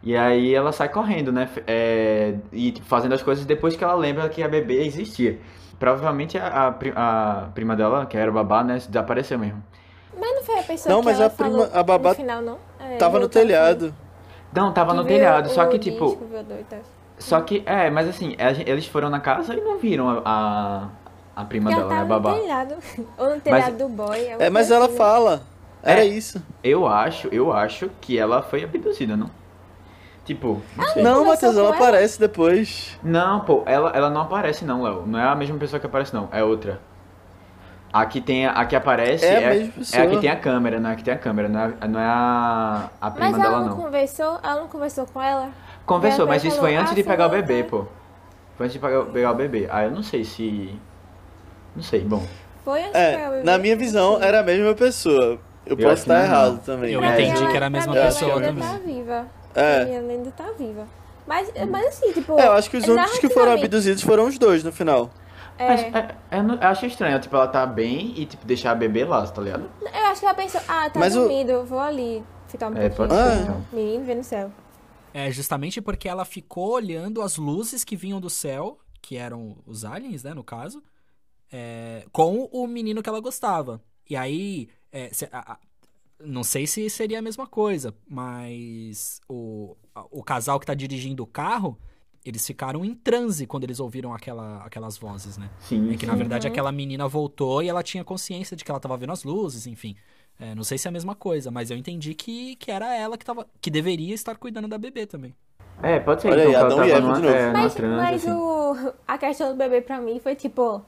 E aí ela sai correndo, né? É, e tipo, fazendo as coisas depois que ela lembra que a bebê existia. Provavelmente a, a, a prima dela, que era babá, né, desapareceu mesmo. Mas não foi a pessoa não, que mas ela a prima, a babá no final, não? É, tava no telhado. Não, tava Que no telhado, só que disco, tipo. tal. Só que, é, mas assim, eles foram na casa e não viram a, a, a prima Porque dela, ela né, a babá. no telhado. Ou no telhado do boy. alguma É, mas ela assim, fala. Era É. isso. Eu acho, eu acho que ela foi abduzida, não? Tipo, não sei. Não, Matheus, ela ela? aparece depois. Não, pô, ela, ela não aparece não, Léo. Não é a mesma pessoa que aparece não, é outra. A que tem a, que aparece É a é, é a que pessoa. tem a câmera, não é a que tem a câmera, não é, não é a, a prima Mas ela dela não, não. conversou? Ela não conversou com ela? Conversou, Ela mas isso falou, foi antes "Ah, de pegar o bebê, tá-" pô. Foi antes de pegar, pegar o bebê. Ah, eu não sei se. Não sei, bom. Foi antes de pegar o É, bebê? na minha visão, era a mesma pessoa. Eu, Eu posso estar não é, errado não. também. Eu mas- entendi ela- que era a pra mesma mim, ela pessoa ainda também. tá viva. É. Ela ainda tá viva. Mas, mas assim, tipo... É, eu acho que os únicos que foram abduzidos foram os dois no final. Mas É, é, eu, eu acho estranho, tipo, ela tá bem e tipo, deixar a bebê lá, tá ligado? eu acho que ela pensou, ah, tá Mas o- dormindo, eu vou ali ficar um É, pouquinho. pode ser, o então. Menino, vê no céu. É justamente porque ela ficou olhando as luzes que vinham do céu, que eram os aliens, né, no caso, é, com o menino que ela gostava. E aí, é, se- a- a- não sei se seria a mesma coisa, mas o, a- o casal que tá dirigindo o carro, eles ficaram em transe quando eles ouviram aquela, aquelas vozes, né? Sim. É que na verdade aquela menina voltou e ela tinha consciência de que ela tava vendo as luzes, enfim. É, não sei se é a mesma coisa, mas eu entendi que, que era ela que, tava, que deveria estar cuidando da bebê também. É, pode ser. Olha então, aí, Adão e Eva numa, de novo. é, Mas, transe, mas assim. o, a questão do bebê pra mim foi tipo,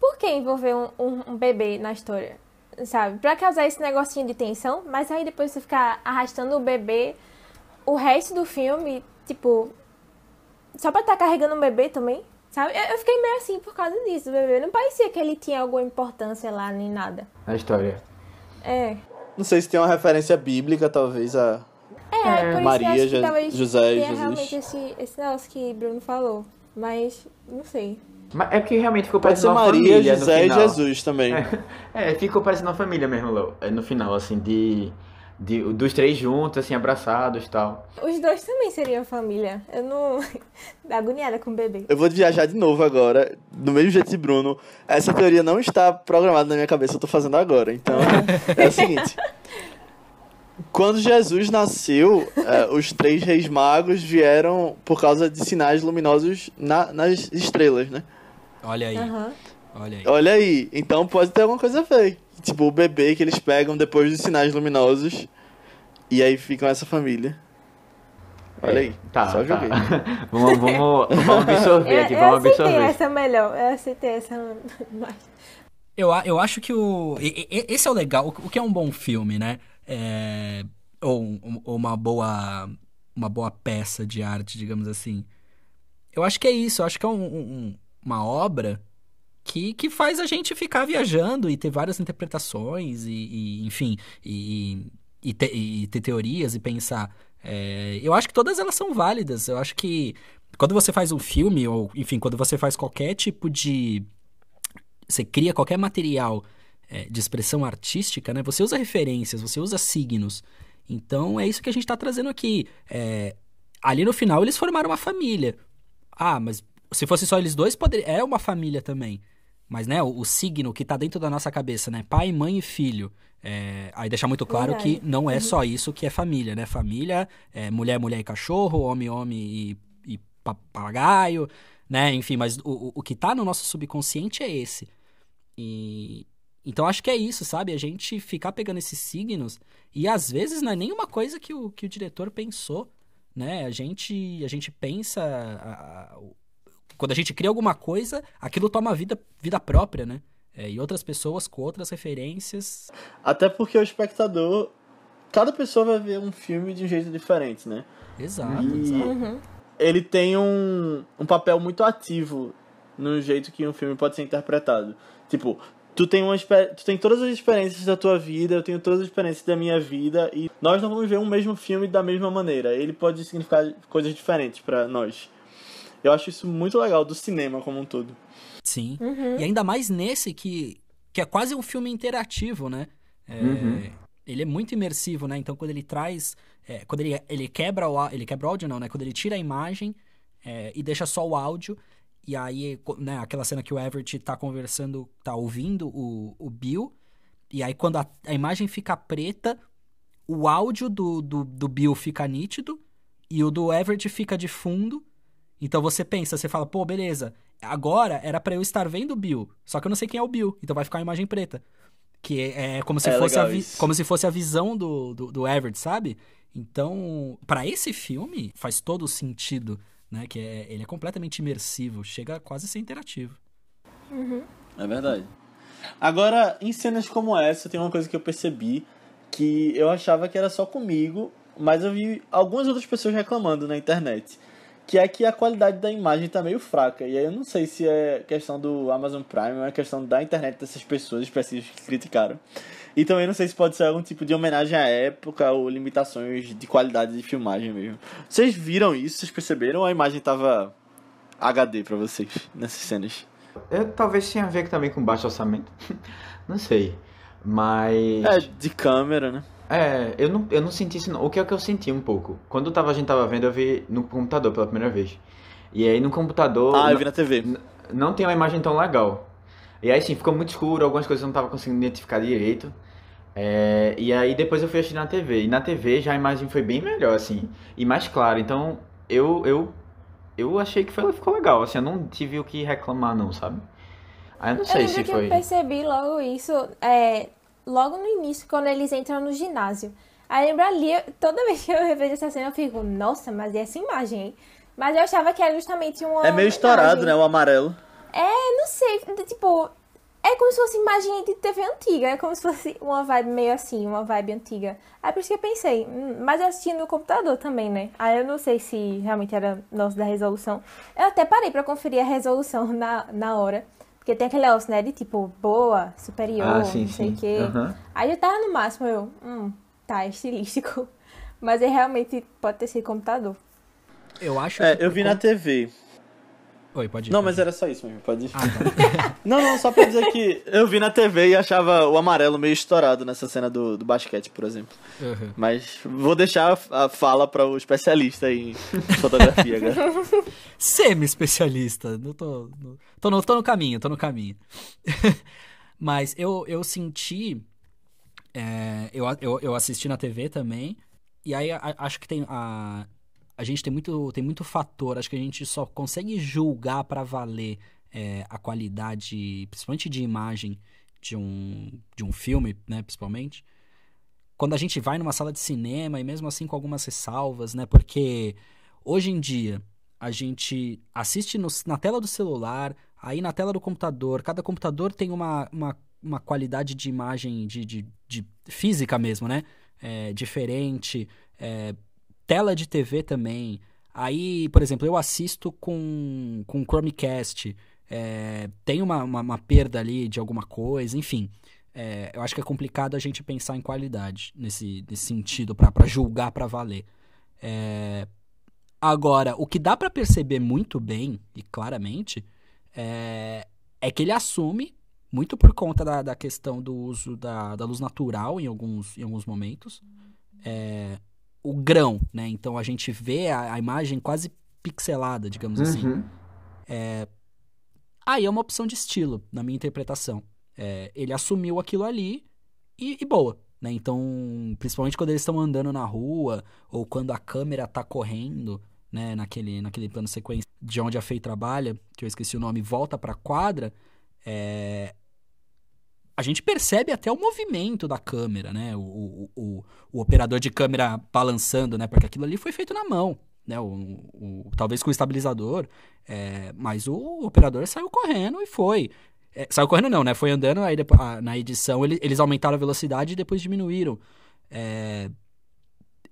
por que envolver um, um, um bebê na história? Sabe? Pra causar esse negocinho de tensão, mas aí depois você ficar arrastando o bebê o resto do filme, tipo, só pra estar carregando um bebê também, sabe? Eu, eu fiquei meio assim por causa disso, o bebê. Não parecia que ele tinha alguma importância lá, nem nada. Na história. É. Não sei se tem uma referência bíblica, talvez, a. É, por isso Maria, eu acho que talvez José e Jesus. realmente esse, esse negócio que Bruno falou. Mas, não sei. Mas é porque realmente ficou Pode parecendo uma Maria, família José e. Jesus também. É, ficou parecendo uma família mesmo, Léo. É, no final, assim, de, de. Dos três juntos, assim, abraçados e tal. Os dois também seriam família. Eu não. agoniada com o bebê. Eu vou viajar de novo agora, do mesmo jeito de Bruno. Essa teoria não está programada na minha cabeça, eu tô fazendo agora. Então, é o seguinte. Quando Jesus nasceu, eh, os três reis magos vieram por causa de sinais luminosos na- nas estrelas, né? Olha aí, Aham. Olha aí. Olha aí, então pode ter alguma coisa a ver. Tipo, o bebê que eles pegam depois dos sinais luminosos e aí ficam essa família. Olha É, aí, Tá, só tá. joguei. vamos, vamos, vamos absorver Eu, aqui, eu vamos aceitei absorver. essa melhor. Eu aceitei essa mais. Eu, a- eu acho que o. Esse é o legal. O que é um bom filme, né? É, ou, ou uma boa. Uma boa peça de arte, digamos assim. Eu acho que é isso. Eu acho que é um- um- uma obra que, que faz a gente ficar viajando e ter várias interpretações e, e, enfim, e, e, te- e ter teorias e pensar. É, eu acho que todas elas são válidas. Eu acho que quando você faz um filme, ou enfim, quando você faz qualquer tipo de. Você cria qualquer material é, de expressão artística, né? Você usa referências, você usa signos. Então é isso que a gente está trazendo aqui. É, ali no final eles formaram uma família. Ah, mas se fosse só eles dois, poderia... é uma família também. Mas, né, o, o signo que tá dentro da nossa cabeça, né? Pai, mãe e filho. É, aí deixar muito claro Verdade. que não é só isso que é família, né? Família é mulher, mulher e cachorro, homem, homem e, e papagaio, né? Enfim, mas o, o- que tá no nosso subconsciente é esse. E então acho que é isso, sabe? A gente ficar pegando esses signos e às vezes não é nenhuma coisa que o, que o diretor pensou, né? A gente a gente pensa a- a- quando a gente cria alguma coisa, aquilo toma vida vida própria, né? É, e outras pessoas com outras referências. Até porque o espectador cada pessoa vai ver um filme de um jeito diferente, né? Exato, e exato. Uhum. Ele tem um, um papel muito ativo no jeito que um filme pode ser interpretado. Tipo, tu tem uma tu tem todas as experiências da tua vida, eu tenho todas as experiências da minha vida e nós não vamos ver um mesmo filme da mesma maneira. Ele pode significar coisas diferentes para nós. Eu acho isso muito legal do cinema como um todo. Sim. Uhum. E ainda mais nesse que que é quase um filme interativo, né? É, uhum. Ele é muito imersivo, né? Então quando ele traz, é, quando ele, ele quebra o ele quebra o áudio não, né? Quando ele tira a imagem é, e deixa só o áudio, e aí, né, aquela cena que o Everett tá conversando, tá ouvindo o, o Bill. E aí, quando a, a imagem fica preta, o áudio do, do, do Bill fica nítido e o do Everett fica de fundo. Então você pensa, você fala, pô, beleza, agora era para eu estar vendo o Bill, só que eu não sei quem é o Bill, então vai ficar a imagem preta. Que é, é como se, é fosse, a como se fosse a visão do, do, do Everett, sabe? Então, para esse filme, faz todo sentido né? Que é, ele é completamente imersivo, chega a quase ser interativo. Uhum. É verdade. Agora, em cenas como essa, tem uma coisa que eu percebi que eu achava que era só comigo, mas eu vi algumas outras pessoas reclamando na internet. Que é que a qualidade da imagem tá meio fraca. E aí eu não sei se é questão do Amazon Prime ou é questão da internet dessas pessoas específicas que criticaram. E também não sei se pode ser algum tipo de homenagem à época ou limitações de qualidade de filmagem mesmo. Vocês viram isso? Vocês perceberam ou a imagem tava HD para vocês nessas cenas? Eu, talvez tenha a ver também com baixo orçamento. não sei. Mas. É, de câmera, né? É, eu não, eu não senti isso. Não. O que é que eu senti um pouco? Quando tava, a gente tava vendo, eu vi no computador pela primeira vez. E aí no computador. Ah, eu vi na TV. Não tem uma imagem tão legal. E aí sim, ficou muito escuro, algumas coisas eu não tava conseguindo identificar direito. É, e aí depois eu fui assistir na TV. E na TV já a imagem foi bem melhor, assim, e mais clara. Então eu, eu, eu achei que foi, ficou legal. Assim, eu não tive o que reclamar, não, sabe? Aí eu não sei eu se que foi. Eu percebi logo isso, é, logo no início, quando eles entram no ginásio. Aí lembra ali, toda vez que eu revejo essa cena, eu fico, nossa, mas e essa imagem, hein? Mas eu achava que era justamente uma. É meio estourado, né? O amarelo. É, não sei. Tipo, é como se fosse imagem de TV antiga, é como se fosse uma vibe meio assim, uma vibe antiga. Aí por isso que eu pensei, hum, mas eu assisti no computador também, né? Aí eu não sei se realmente era nosso da resolução. Eu até parei pra conferir a resolução na, na hora. Porque tem aquele negócio, né, de tipo, boa, superior, ah, sim, não sei o quê. Uhum. Aí eu tava no máximo, eu, hum, tá, é estilístico. Mas é realmente pode ter sido computador. Eu acho É, eu vi com... na TV. Oi, pode ir. Não, pode mas ir. era só isso mesmo, pode ir. Ah, tá. não, não, só pra dizer que eu vi na TV e achava o amarelo meio estourado nessa cena do, do basquete, por exemplo. Uhum. Mas vou deixar a fala para o especialista em fotografia agora. Semi-especialista. Não tô, no, tô, no, tô no caminho, tô no caminho. mas eu, eu senti. É, eu, eu, eu assisti na TV também. E aí a, acho que tem a a gente tem muito, tem muito fator, acho que a gente só consegue julgar para valer é, a qualidade, principalmente de imagem de um, de um filme, né, principalmente, quando a gente vai numa sala de cinema e mesmo assim com algumas ressalvas, né, porque hoje em dia a gente assiste no, na tela do celular, aí na tela do computador, cada computador tem uma, uma, uma qualidade de imagem, de, de, de física mesmo, né, é, diferente, é, tela de TV também. Aí, por exemplo, eu assisto com, com Chromecast. É, tem uma, uma, uma, perda ali de alguma coisa, enfim. É, eu acho que é complicado a gente pensar em qualidade nesse, nesse sentido, para julgar para valer. É, agora, o que dá para perceber muito bem e claramente é, é que ele assume, muito por conta da, da questão do uso da, da luz natural em alguns, em alguns momentos, é, o grão, né? Então a gente vê a, a imagem quase pixelada, digamos assim. uhum. assim. É... Aí é uma opção de estilo, na minha interpretação. É, ele assumiu aquilo ali e, e boa. Né? Então, principalmente quando eles estão andando na rua, ou quando a câmera tá correndo, né, naquele, naquele plano sequência de onde a Faye trabalha, que eu esqueci o nome, volta pra quadra, é, a gente percebe até o movimento da câmera, né? O, o, o, o, operador de câmera balançando, né? Porque aquilo ali foi feito na mão, né? O, talvez com o estabilizador, é, mas o operador saiu correndo e foi. É, saiu correndo não, né? Foi andando, aí depois, na edição ele, eles aumentaram a velocidade e depois diminuíram. É,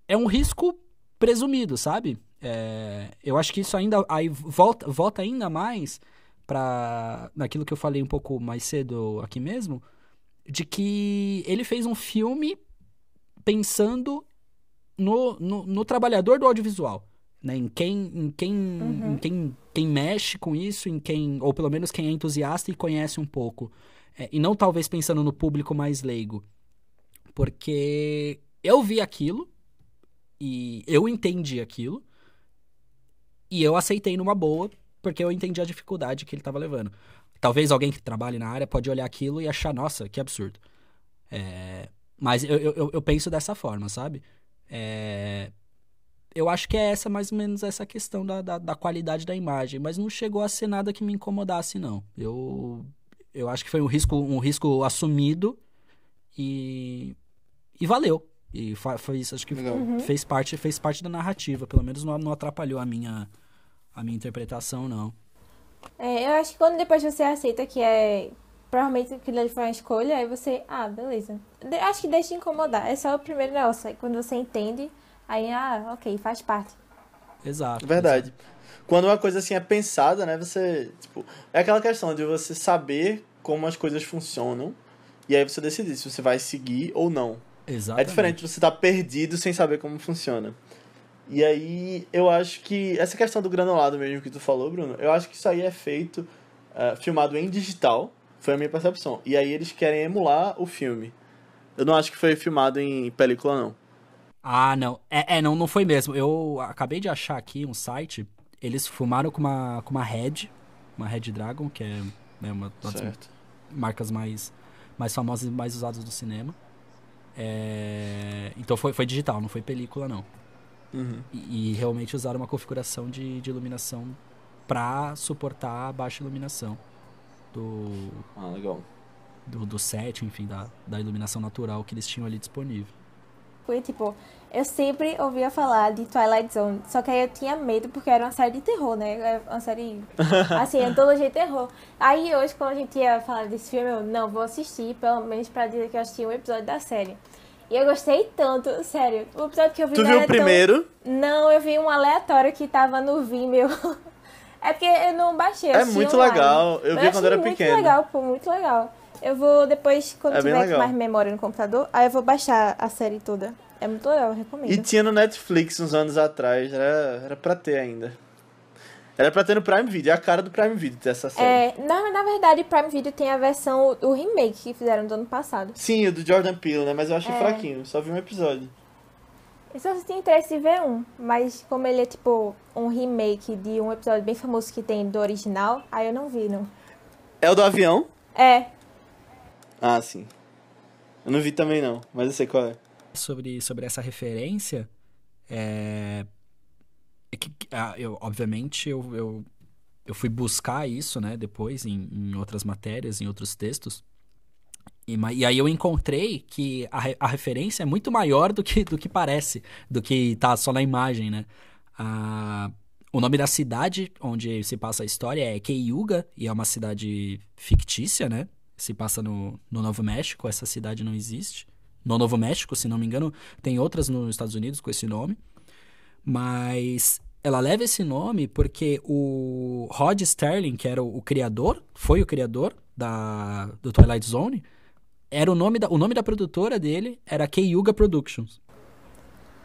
é um risco presumido, sabe? É, eu acho que isso ainda aí volta, volta ainda mais para naquilo que eu falei um pouco mais cedo aqui mesmo, de que ele fez um filme pensando no, no, no trabalhador do audiovisual, né? Em quem, em quem, uhum. em quem, quem mexe com isso, em quem, ou pelo menos quem é entusiasta e conhece um pouco, é, e não talvez pensando no público mais leigo, porque eu vi aquilo e eu entendi aquilo e eu aceitei numa boa porque eu entendi a dificuldade que ele estava levando. Talvez alguém que trabalhe na área pode olhar aquilo e achar, nossa, que absurdo. É... Mas eu, eu, eu, penso dessa forma, sabe? É... Eu acho que é essa mais ou menos essa questão da, da, da, qualidade da imagem, mas não chegou a ser nada que me incomodasse, não. Eu, eu acho que foi um risco, um risco assumido e, e valeu. E foi isso, acho que uhum. fez, parte, fez parte da narrativa, pelo menos não, não atrapalhou a minha, a minha interpretação, não. É, eu acho que quando depois você aceita que é. Provavelmente aquilo ali foi uma escolha, aí você. Ah, beleza. De, acho que deixa de incomodar. É só o primeiro negócio. Aí quando você entende, aí, ah, ok, faz parte. Exato. Verdade. Exato. Quando uma coisa assim é pensada, né? Você. Tipo, é aquela questão de você saber como as coisas funcionam. E aí você decidir se você vai seguir ou não. Exatamente. É diferente você estar tá perdido sem saber como funciona. E aí, eu acho que essa questão do granulado mesmo que tu falou, Bruno, eu acho que isso aí é feito, uh, filmado em digital, foi a minha percepção. E aí eles querem emular o filme. Eu não acho que foi filmado em película, não. Ah, não. É, é não, não foi mesmo. Eu acabei de achar aqui um site, eles filmaram com uma, com uma Red, uma Red Dragon, que é né, uma das marcas mais, mais famosas e mais usadas do cinema. É... Então foi, foi digital, não foi película, não. Uhum. E, e, realmente usaram uma configuração de, de iluminação para suportar a baixa iluminação do. Ah, legal. Do, do set, enfim, da, da iluminação natural que eles tinham ali disponível. Foi tipo, eu sempre ouvia falar de Twilight Zone, só que aí eu tinha medo porque era uma série de terror, né? É uma série, assim, antologia de terror. Aí hoje, quando a gente ia falar desse filme, eu, não, vou assistir, pelo menos pra dizer que eu assisti um episódio da série. E eu gostei tanto, sério. O episódio que eu vi Tu viu o primeiro? Tão... Não, eu vi um aleatório que tava no Vimeo. é porque eu não baixei. É muito online. legal. Eu, eu vi quando era pequeno. Muito legal, pô, muito legal. Eu vou depois, quando é tiver mais memória no computador, aí eu vou baixar a série toda. É muito legal, eu recomendo. E tinha no Netflix uns anos atrás, era, era pra ter ainda. Era pra ter no Prime Video, é a cara do Prime Video ter essa série. É, na, na verdade, o Prime Video tem a versão, o remake que fizeram do ano passado. Sim, o do Jordan Peele, né? Mas eu achei é. fraquinho, só vi um episódio. Eu só tem interesse em ver um, mas como ele é tipo um remake de um episódio bem famoso que tem do original, aí eu não vi, não. É o do avião? É. Ah, sim. Eu não vi também não, mas eu sei qual é. Sobre, sobre essa referência, é, é que, ah, eu, obviamente, eu, eu, eu fui buscar isso, né, depois em, em outras matérias, em outros textos. E, e, aí eu encontrei que a, a referência é muito maior do que, do que parece, do que tá só na imagem, né? A, o nome da cidade onde se passa a história é Keyuga, e é uma cidade fictícia, né? Se passa no, no Novo México, essa cidade não existe. No Novo México, se não me engano, tem outras nos Estados Unidos com esse nome. Mas ela leva esse nome porque o Rod Sterling, que era o, o criador, foi o criador da, do Twilight Zone, era o nome da, o nome da produtora dele era Keyuga Productions.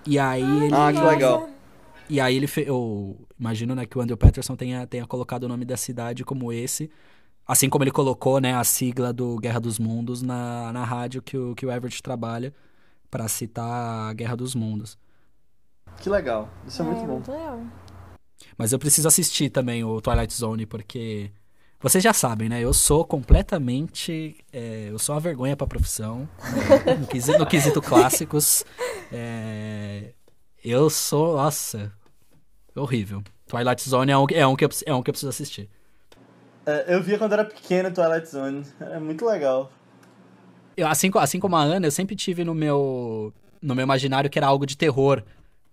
E aí ah, ele. Ah, que legal. E aí ele fez. Eu imagino né, que o Andrew Patterson tenha, tenha colocado o nome da cidade como esse. Assim como ele colocou né, a sigla do Guerra dos Mundos na, na rádio que o, que o Everett trabalha para citar a Guerra dos Mundos. Que legal. Isso é, é muito bom. Muito legal. Mas eu preciso assistir também o Twilight Zone, porque vocês já sabem, né? Eu sou completamente. É, eu sou uma vergonha pra profissão. Né? No, quesito, no quesito clássicos. É, eu sou. Nossa. Horrível. Twilight Zone é um, é um, que, eu, é um que eu preciso assistir. É, eu via quando era pequeno Twilight Zone. É muito legal. Eu, assim, assim como a Ana, eu sempre tive no meu, no meu imaginário que era algo de terror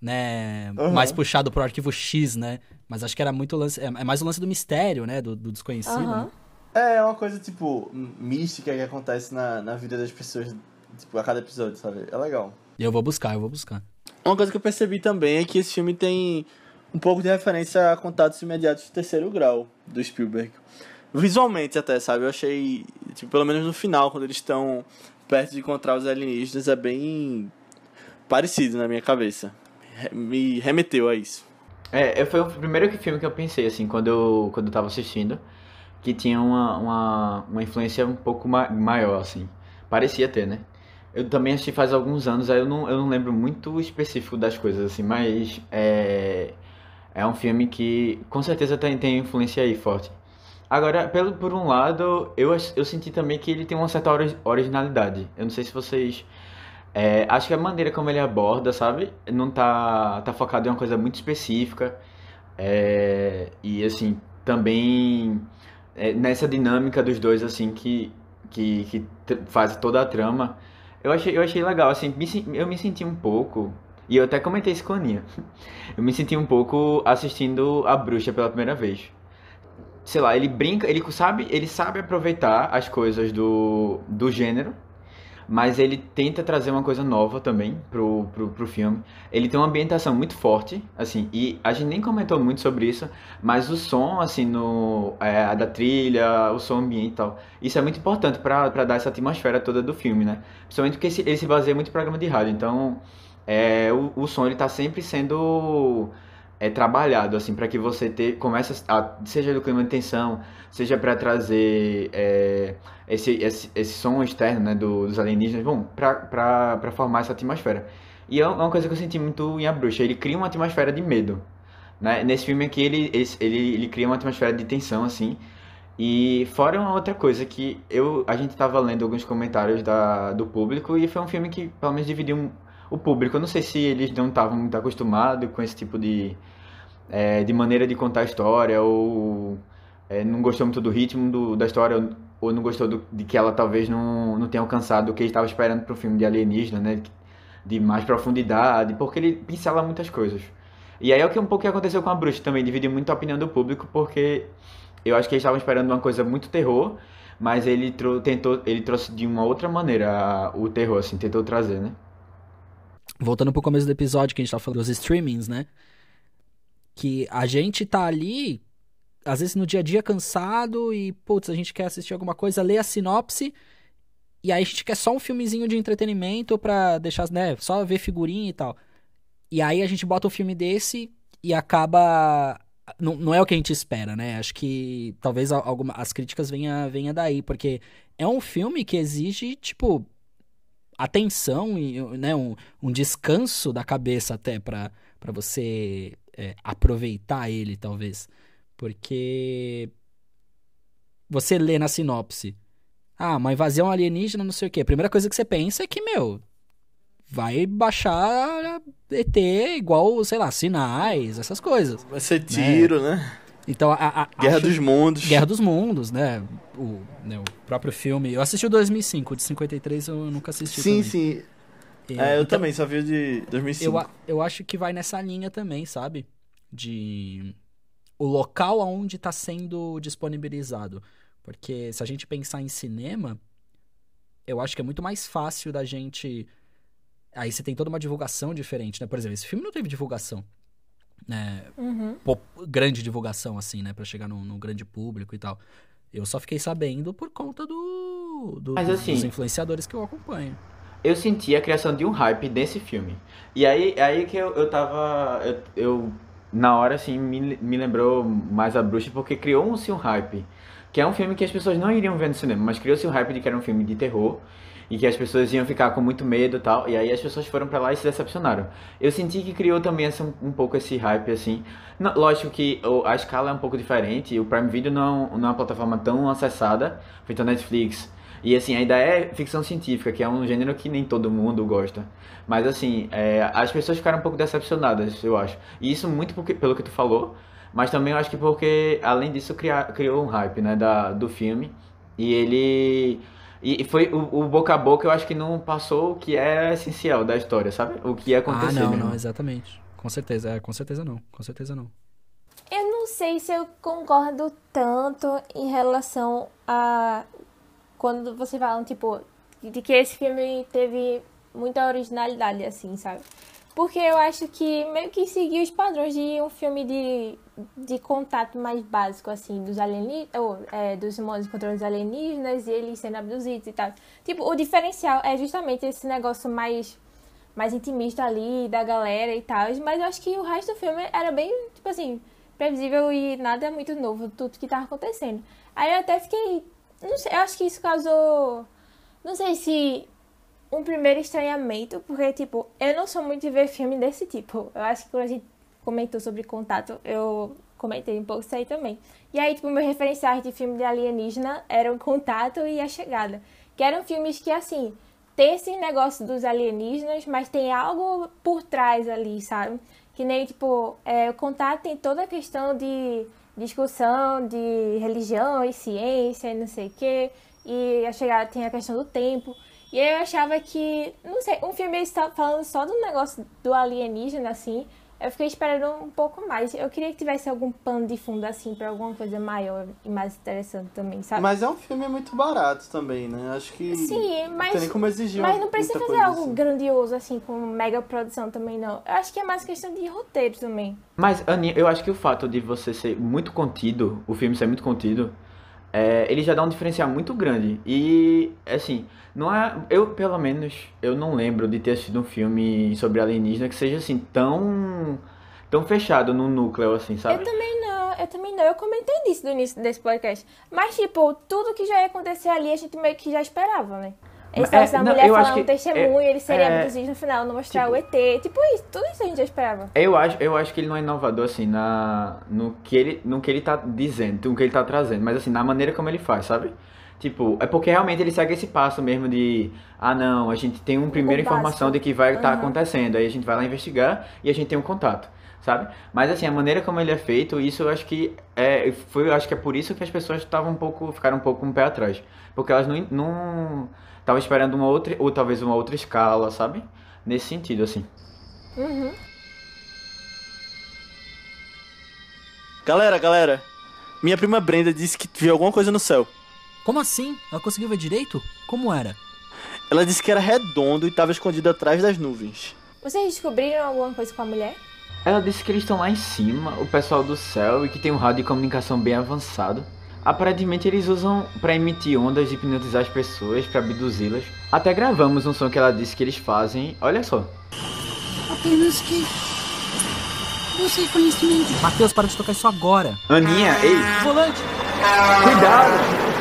né? Uhum. Mais puxado pro arquivo X, né? Mas acho que era muito lance. É, é mais o lance do mistério, né? Do, do desconhecido. Uhum. Né? É, é uma coisa, tipo, mística que acontece na, na vida das pessoas tipo, a cada episódio, sabe? É legal. Eu vou buscar, eu vou buscar. Uma coisa que eu percebi também é que esse filme tem um pouco de referência a contatos imediatos de terceiro grau do Spielberg. Visualmente até, sabe? Eu achei, tipo, pelo menos no final, quando eles estão perto de encontrar os alienígenas, é bem parecido na minha cabeça. Me remeteu a isso. É, foi o primeiro filme que eu pensei, assim, quando eu, quando eu tava assistindo, que tinha uma, uma, uma influência um pouco ma maior, assim. Parecia ter, né? Eu também assisti faz alguns anos, aí eu não, eu não lembro muito específico das coisas, assim, mas é, é um filme que com certeza tem, tem influência aí forte. Agora, pelo, por um lado, eu, eu senti também que ele tem uma certa originalidade. Eu não sei se vocês é, acho que a maneira como ele aborda, sabe? Não tá, tá focado em uma coisa muito específica. É, e assim, também é, nessa dinâmica dos dois, assim, que, que, que faz toda a trama. Eu achei, eu achei legal, assim, me, eu me senti um pouco. E eu até comentei isso com a Aninha. Eu me senti um pouco assistindo a bruxa pela primeira vez. Sei lá, ele brinca, ele sabe, ele sabe aproveitar as coisas do, do gênero mas ele tenta trazer uma coisa nova também pro, pro, pro filme. Ele tem uma ambientação muito forte, assim, e a gente nem comentou muito sobre isso, mas o som, assim, no, é, da trilha, o som ambiente e tal, isso é muito importante para dar essa atmosfera toda do filme, né? Principalmente porque ele se baseia muito em programa de rádio, então é, o, o som ele tá sempre sendo é trabalhado assim para que você comece a seja do clima de tensão seja para trazer é, esse, esse, esse som externo né do, dos alienígenas bom para formar essa atmosfera. E é uma coisa que eu senti muito em a bruxa ele cria uma atmosfera de medo né? Nesse filme aqui ele ele, ele cria uma atmosfera de tensão assim. E fora uma outra coisa que eu a gente estava lendo alguns comentários da, do público e foi um filme que pelo menos dividiu o público. Eu não sei se eles não estavam muito acostumados com esse tipo de, é, de maneira de contar a história, ou é, não gostou muito do ritmo do, da história, ou não gostou do, de que ela talvez não, não tenha alcançado o que estava esperando para o filme de alienígena, né? De mais profundidade, porque ele pincela muitas coisas. E aí é o que um pouco que aconteceu com a Bruxa também, dividiu muito a opinião do público, porque eu acho que eles estavam esperando uma coisa muito terror, mas ele tentou, ele trouxe de uma outra maneira o terror, assim, tentou trazer, né? Voltando pro começo do episódio que a gente tá falando dos streamings, né? Que a gente tá ali, às vezes no dia a dia cansado e, putz, a gente quer assistir alguma coisa, lê a sinopse e aí a gente quer só um filmezinho de entretenimento pra deixar, né, só ver figurinha e tal. E aí a gente bota um filme desse e acaba não, não é o que a gente espera, né? Acho que talvez alguma, as críticas venha, venha daí, porque é um filme que exige, tipo, atenção e né, um, um descanso da cabeça até para você é, aproveitar ele, talvez. Porque você lê na sinopse. Ah, uma invasão alienígena, não sei o quê. A primeira coisa que você pensa é que, meu, vai baixar ET igual, sei lá, sinais, essas coisas. Vai ser tiro, né? né? Então, a, a, Guerra acho... dos Mundos. Guerra dos Mundos, né? O, né? o próprio filme. Eu assisti o 2005, o de 53 eu nunca assisti. Sim, também. sim. É, eu então, também, só vi o de 2005. Eu, eu acho que vai nessa linha também, sabe? De. O local aonde está sendo disponibilizado. Porque se a gente pensar em cinema, eu acho que é muito mais fácil da gente. Aí você tem toda uma divulgação diferente, né? Por exemplo, esse filme não teve divulgação né, uhum. grande divulgação, assim, né, para chegar no, no, grande público e tal. Eu só fiquei sabendo por conta do, do Mas, assim, dos influenciadores que eu acompanho. Eu senti a criação de um hype desse filme. E aí, aí que eu, eu tava. Eu, eu, na hora, assim, me, me lembrou mais a bruxa, porque criou-se um hype. Que é um filme que as pessoas não iriam ver no cinema, mas criou-se um hype de que era um filme de terror e que as pessoas iam ficar com muito medo e tal. E aí as pessoas foram para lá e se decepcionaram. Eu senti que criou também um, um pouco esse hype, assim. Não, lógico que a escala é um pouco diferente. O Prime Video não, não é uma plataforma tão acessada, feito a Netflix. E assim, ainda é ficção científica, que é um gênero que nem todo mundo gosta. Mas assim, é, as pessoas ficaram um pouco decepcionadas, eu acho. E isso muito porque, pelo que tu falou, mas também eu acho que porque, além disso, criar, criou um hype, né, da, do filme. E ele e foi o, o, boca a boca, eu acho que não passou o que é essencial da história, sabe? O que ia acontecer. Ah, não, mesmo. não, exatamente. Com certeza, é, com certeza não. Com certeza não. Eu não sei se eu concordo tanto em relação a quando você fala, tipo, de que esse filme teve muita originalidade, assim, sabe? Porque eu acho que meio que seguiu os padrões de um filme de, de contato mais básico, assim, dos alienígenas, ou é, dos humanos contra os alienígenas e eles sendo abduzidos e tal. Tipo, o diferencial é justamente esse negócio mais, mais intimista ali, da galera e tal. Mas eu acho que o resto do filme era bem, tipo assim, previsível e nada muito novo, tudo que tava acontecendo. Aí eu até fiquei. Não sei, eu acho que isso causou. Não sei se um primeiro estranhamento, porque, tipo, eu não sou muito de ver filme desse tipo. Eu acho que quando a gente comentou sobre contato, eu comentei um pouco isso aí também. E aí, tipo, meu referencial de filme de alienígena era o Contato e A Chegada. Que eram filmes que, assim, tem esse negócio dos alienígenas, mas tem algo por trás ali, sabe? Que nem, tipo, é, o Contato tem toda a questão de discussão de religião e ciência e não sei o quê. E A Chegada tem a questão do tempo. E eu achava que, não sei, um filme está falando só do negócio do alienígena, assim. Eu fiquei esperando um pouco mais. Eu queria que tivesse algum pano de fundo, assim, pra alguma coisa maior e mais interessante também, sabe? Mas é um filme muito barato também, né? Acho que. Sim, mas. Não tem nem como exigir Mas não precisa fazer algo assim. grandioso, assim, com mega produção também, não. Eu acho que é mais questão de roteiro também. Mas, Aninha, eu acho que o fato de você ser muito contido, o filme ser muito contido, é, ele já dá um diferencial muito grande. E, assim, não é. Eu, pelo menos, eu não lembro de ter assistido um filme sobre alienígena que seja, assim, tão. tão fechado no núcleo, assim, sabe? Eu também não, eu também não. Eu comentei disso no início desse podcast. Mas, tipo, tudo que já ia acontecer ali, a gente meio que já esperava, né? Esse é, da mulher falando um testemunho, é, ele seria é, abduzido no final, não mostrar tipo, o ET. Tipo isso, tudo isso a gente já esperava. Eu acho, eu acho que ele não é inovador, assim, na, no, que ele, no que ele tá dizendo, no que ele tá trazendo, mas assim, na maneira como ele faz, sabe? Tipo, é porque realmente ele segue esse passo mesmo de, ah não, a gente tem uma primeira informação de que vai estar tá acontecendo, aí a gente vai lá investigar e a gente tem um contato, sabe? Mas assim, a maneira como ele é feito, isso eu acho que é, foi, eu acho que é por isso que as pessoas estavam um pouco, ficaram um pouco com um o pé atrás, porque elas não, não Tava esperando uma outra, ou talvez uma outra escala, sabe? Nesse sentido, assim. Uhum. Galera, galera. Minha prima Brenda disse que viu alguma coisa no céu. Como assim? Ela conseguiu ver direito? Como era? Ela disse que era redondo e estava escondido atrás das nuvens. Vocês descobriram alguma coisa com a mulher? Ela disse que eles estão lá em cima, o pessoal do céu, e que tem um rádio de comunicação bem avançado. Aparentemente eles usam para emitir ondas e hipnotizar as pessoas, para abduzi-las. Até gravamos um som que ela disse que eles fazem. Olha só. Apenas que você conhecimento. Matheus, para de tocar isso agora. Aninha, ei. Volante. Cuidado.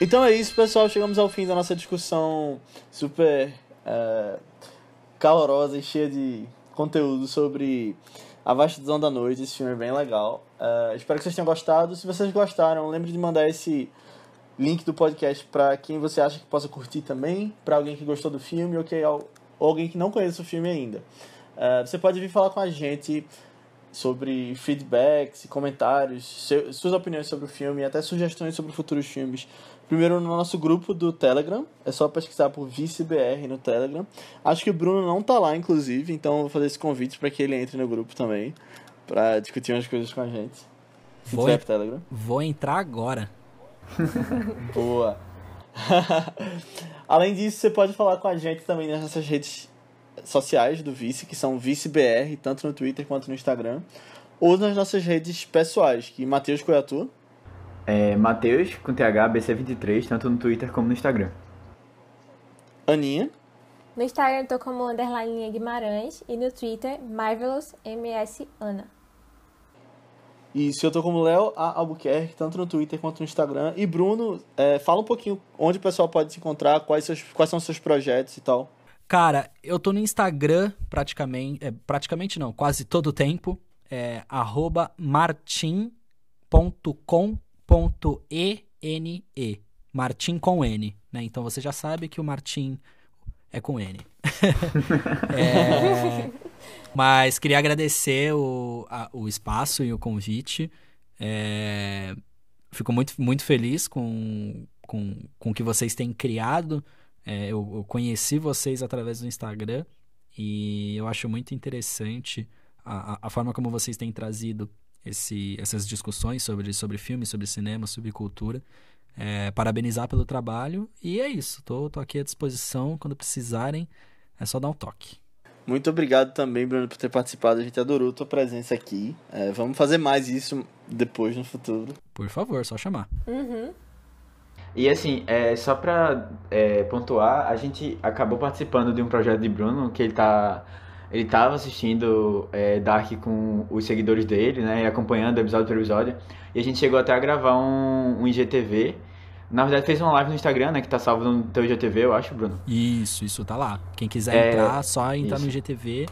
Então é isso, pessoal. Chegamos ao fim da nossa discussão super é, calorosa e cheia de conteúdo sobre A Vastidão da Noite. Esse filme é bem legal. É, espero que vocês tenham gostado. Se vocês gostaram, lembre de mandar esse link do podcast para quem você acha que possa curtir também, para alguém que gostou do filme ou, que, ou alguém que não conhece o filme ainda. É, você pode vir falar com a gente sobre feedbacks, comentários, suas opiniões sobre o filme e até sugestões sobre futuros filmes Primeiro no nosso grupo do Telegram, é só pesquisar por ViceBR no Telegram. Acho que o Bruno não tá lá, inclusive, então eu vou fazer esse convite para que ele entre no grupo também, para discutir umas coisas com a gente. Vou, Telegram. vou entrar agora. Boa. Além disso, você pode falar com a gente também nas nossas redes sociais do Vice, que são ViceBR, tanto no Twitter quanto no Instagram, ou nas nossas redes pessoais, que Matheus Coiatu é Matheus, com TH, BC23, tanto no Twitter como no Instagram. Aninha? No Instagram eu tô como underline Guimarães e no Twitter Marvelous MS Ana. Isso, eu tô como Léo Albuquerque, tanto no Twitter quanto no Instagram. E Bruno, é, fala um pouquinho onde o pessoal pode se encontrar, quais, seus, quais são os seus projetos e tal. Cara, eu tô no Instagram praticamente, é, praticamente não, quase todo o tempo, é martim.com Martim.ene. Martim com N, né? Então você já sabe que o Martim é com N. é, mas queria agradecer o, a, o espaço e o convite. É, fico muito, muito feliz com, com, com o que vocês têm criado. É, eu, eu, conheci vocês através do Instagram e eu acho muito interessante a, a forma como vocês têm trazido esse, essas discussões sobre, sobre filme, sobre cinema, sobre cultura. É, parabenizar pelo trabalho e é isso. Tô, tô aqui à disposição quando precisarem. É só dar um toque. Muito obrigado também, Bruno, por ter participado. A gente adorou a tua presença aqui. É, vamos fazer mais isso depois no futuro. Por favor, só chamar. Uhum. E assim, é, só pra é, pontuar, a gente acabou participando de um projeto de Bruno que ele tá. Ele tava assistindo é, Dark com os seguidores dele, né? E acompanhando episódio por episódio. E a gente chegou até a gravar um, um IGTV. Na verdade, fez uma live no Instagram, né? Que tá salvo no teu IGTV, eu acho, Bruno. Isso, isso tá lá. Quem quiser é, entrar, só entrar isso. no IGTV.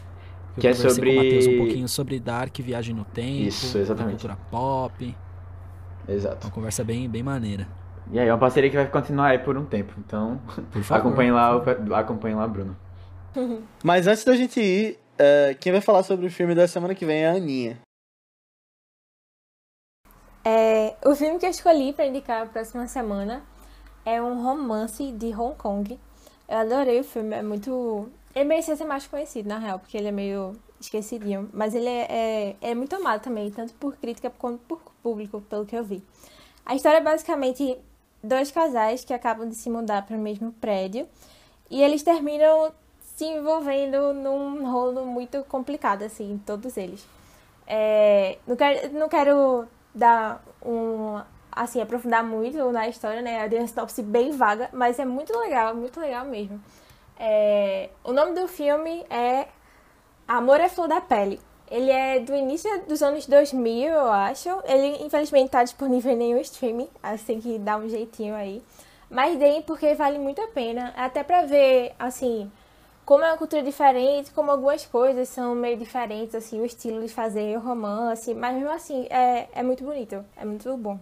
Que é sobre. Com o Matheus um pouquinho sobre Dark, Viagem no Tempo. Isso, exatamente. Cultura pop. Exato. Uma conversa bem, bem maneira. E aí, é uma parceria que vai continuar aí por um tempo. Então, por favor, acompanhe lá, acompanhe lá, Bruno. Mas antes da gente ir, uh, quem vai falar sobre o filme da semana que vem é a Aninha. É, o filme que eu escolhi para indicar a próxima semana é um romance de Hong Kong. Eu adorei o filme, é muito. Ele merecia ser mais conhecido, na real, porque ele é meio esquecidinho. Mas ele é, é, é muito amado também, tanto por crítica quanto por público, pelo que eu vi. A história é basicamente dois casais que acabam de se mudar para o mesmo prédio e eles terminam se envolvendo num rolo muito complicado, assim, todos eles. É, não, quero, não quero dar um. Assim, aprofundar muito na história, né? A uma sinopse bem vaga, mas é muito legal, muito legal mesmo. É, o nome do filme é Amor é Flor da Pele. Ele é do início dos anos 2000, eu acho. Ele, infelizmente, tá disponível em nenhum streaming. Assim que dar um jeitinho aí. Mas deem porque vale muito a pena. Até pra ver, assim, como é uma cultura diferente, como algumas coisas são meio diferentes, assim, o estilo de fazer o romance. Mas mesmo assim, é, é muito bonito. É muito bom.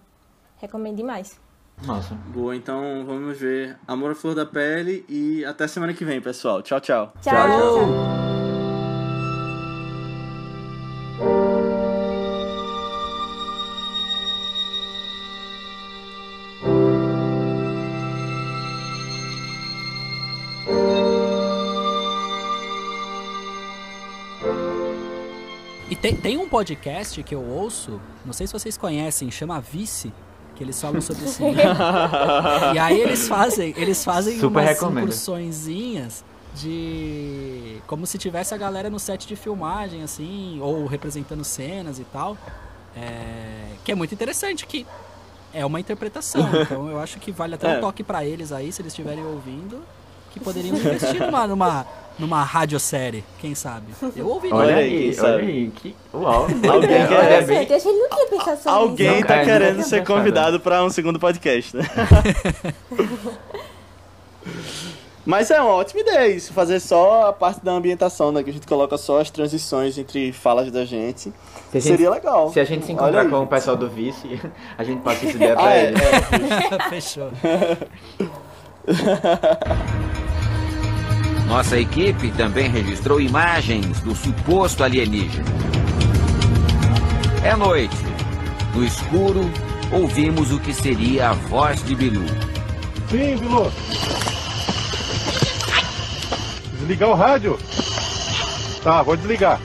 Recomendo demais. Nossa. Boa, então vamos ver Amor à Flor da Pele e até semana que vem, pessoal. Tchau, tchau. Tchau, tchau. tchau. Tem, tem um podcast que eu ouço, não sei se vocês conhecem, chama Vice, que eles falam sobre cinema. e aí eles fazem, eles fazem Super umas recomendo. incursõezinhas de como se tivesse a galera no set de filmagem assim, ou representando cenas e tal. É, que é muito interessante que é uma interpretação. Então eu acho que vale até é. um toque para eles aí, se eles estiverem ouvindo, que poderiam investir numa, numa numa radiosérie, quem sabe? Eu ouvi Olha aí, olha aí, que uau. Alguém é, quer... bem... A gente não tinha pensado sobre Alguém isso. tá querendo ser convidado para um segundo podcast, né? Mas é uma ótima ideia isso, fazer só a parte da ambientação, né? Que a gente coloca só as transições entre falas da gente. gente Seria legal. Se a gente se encontrar com o pessoal do Vice, a gente passa essa ideia pra ah. É, é. Fechou. Nossa equipe também registrou imagens do suposto alienígena. É noite. No escuro, ouvimos o que seria a voz de Bilu. Sim, Bilu. Desligar o rádio? Tá, vou desligar.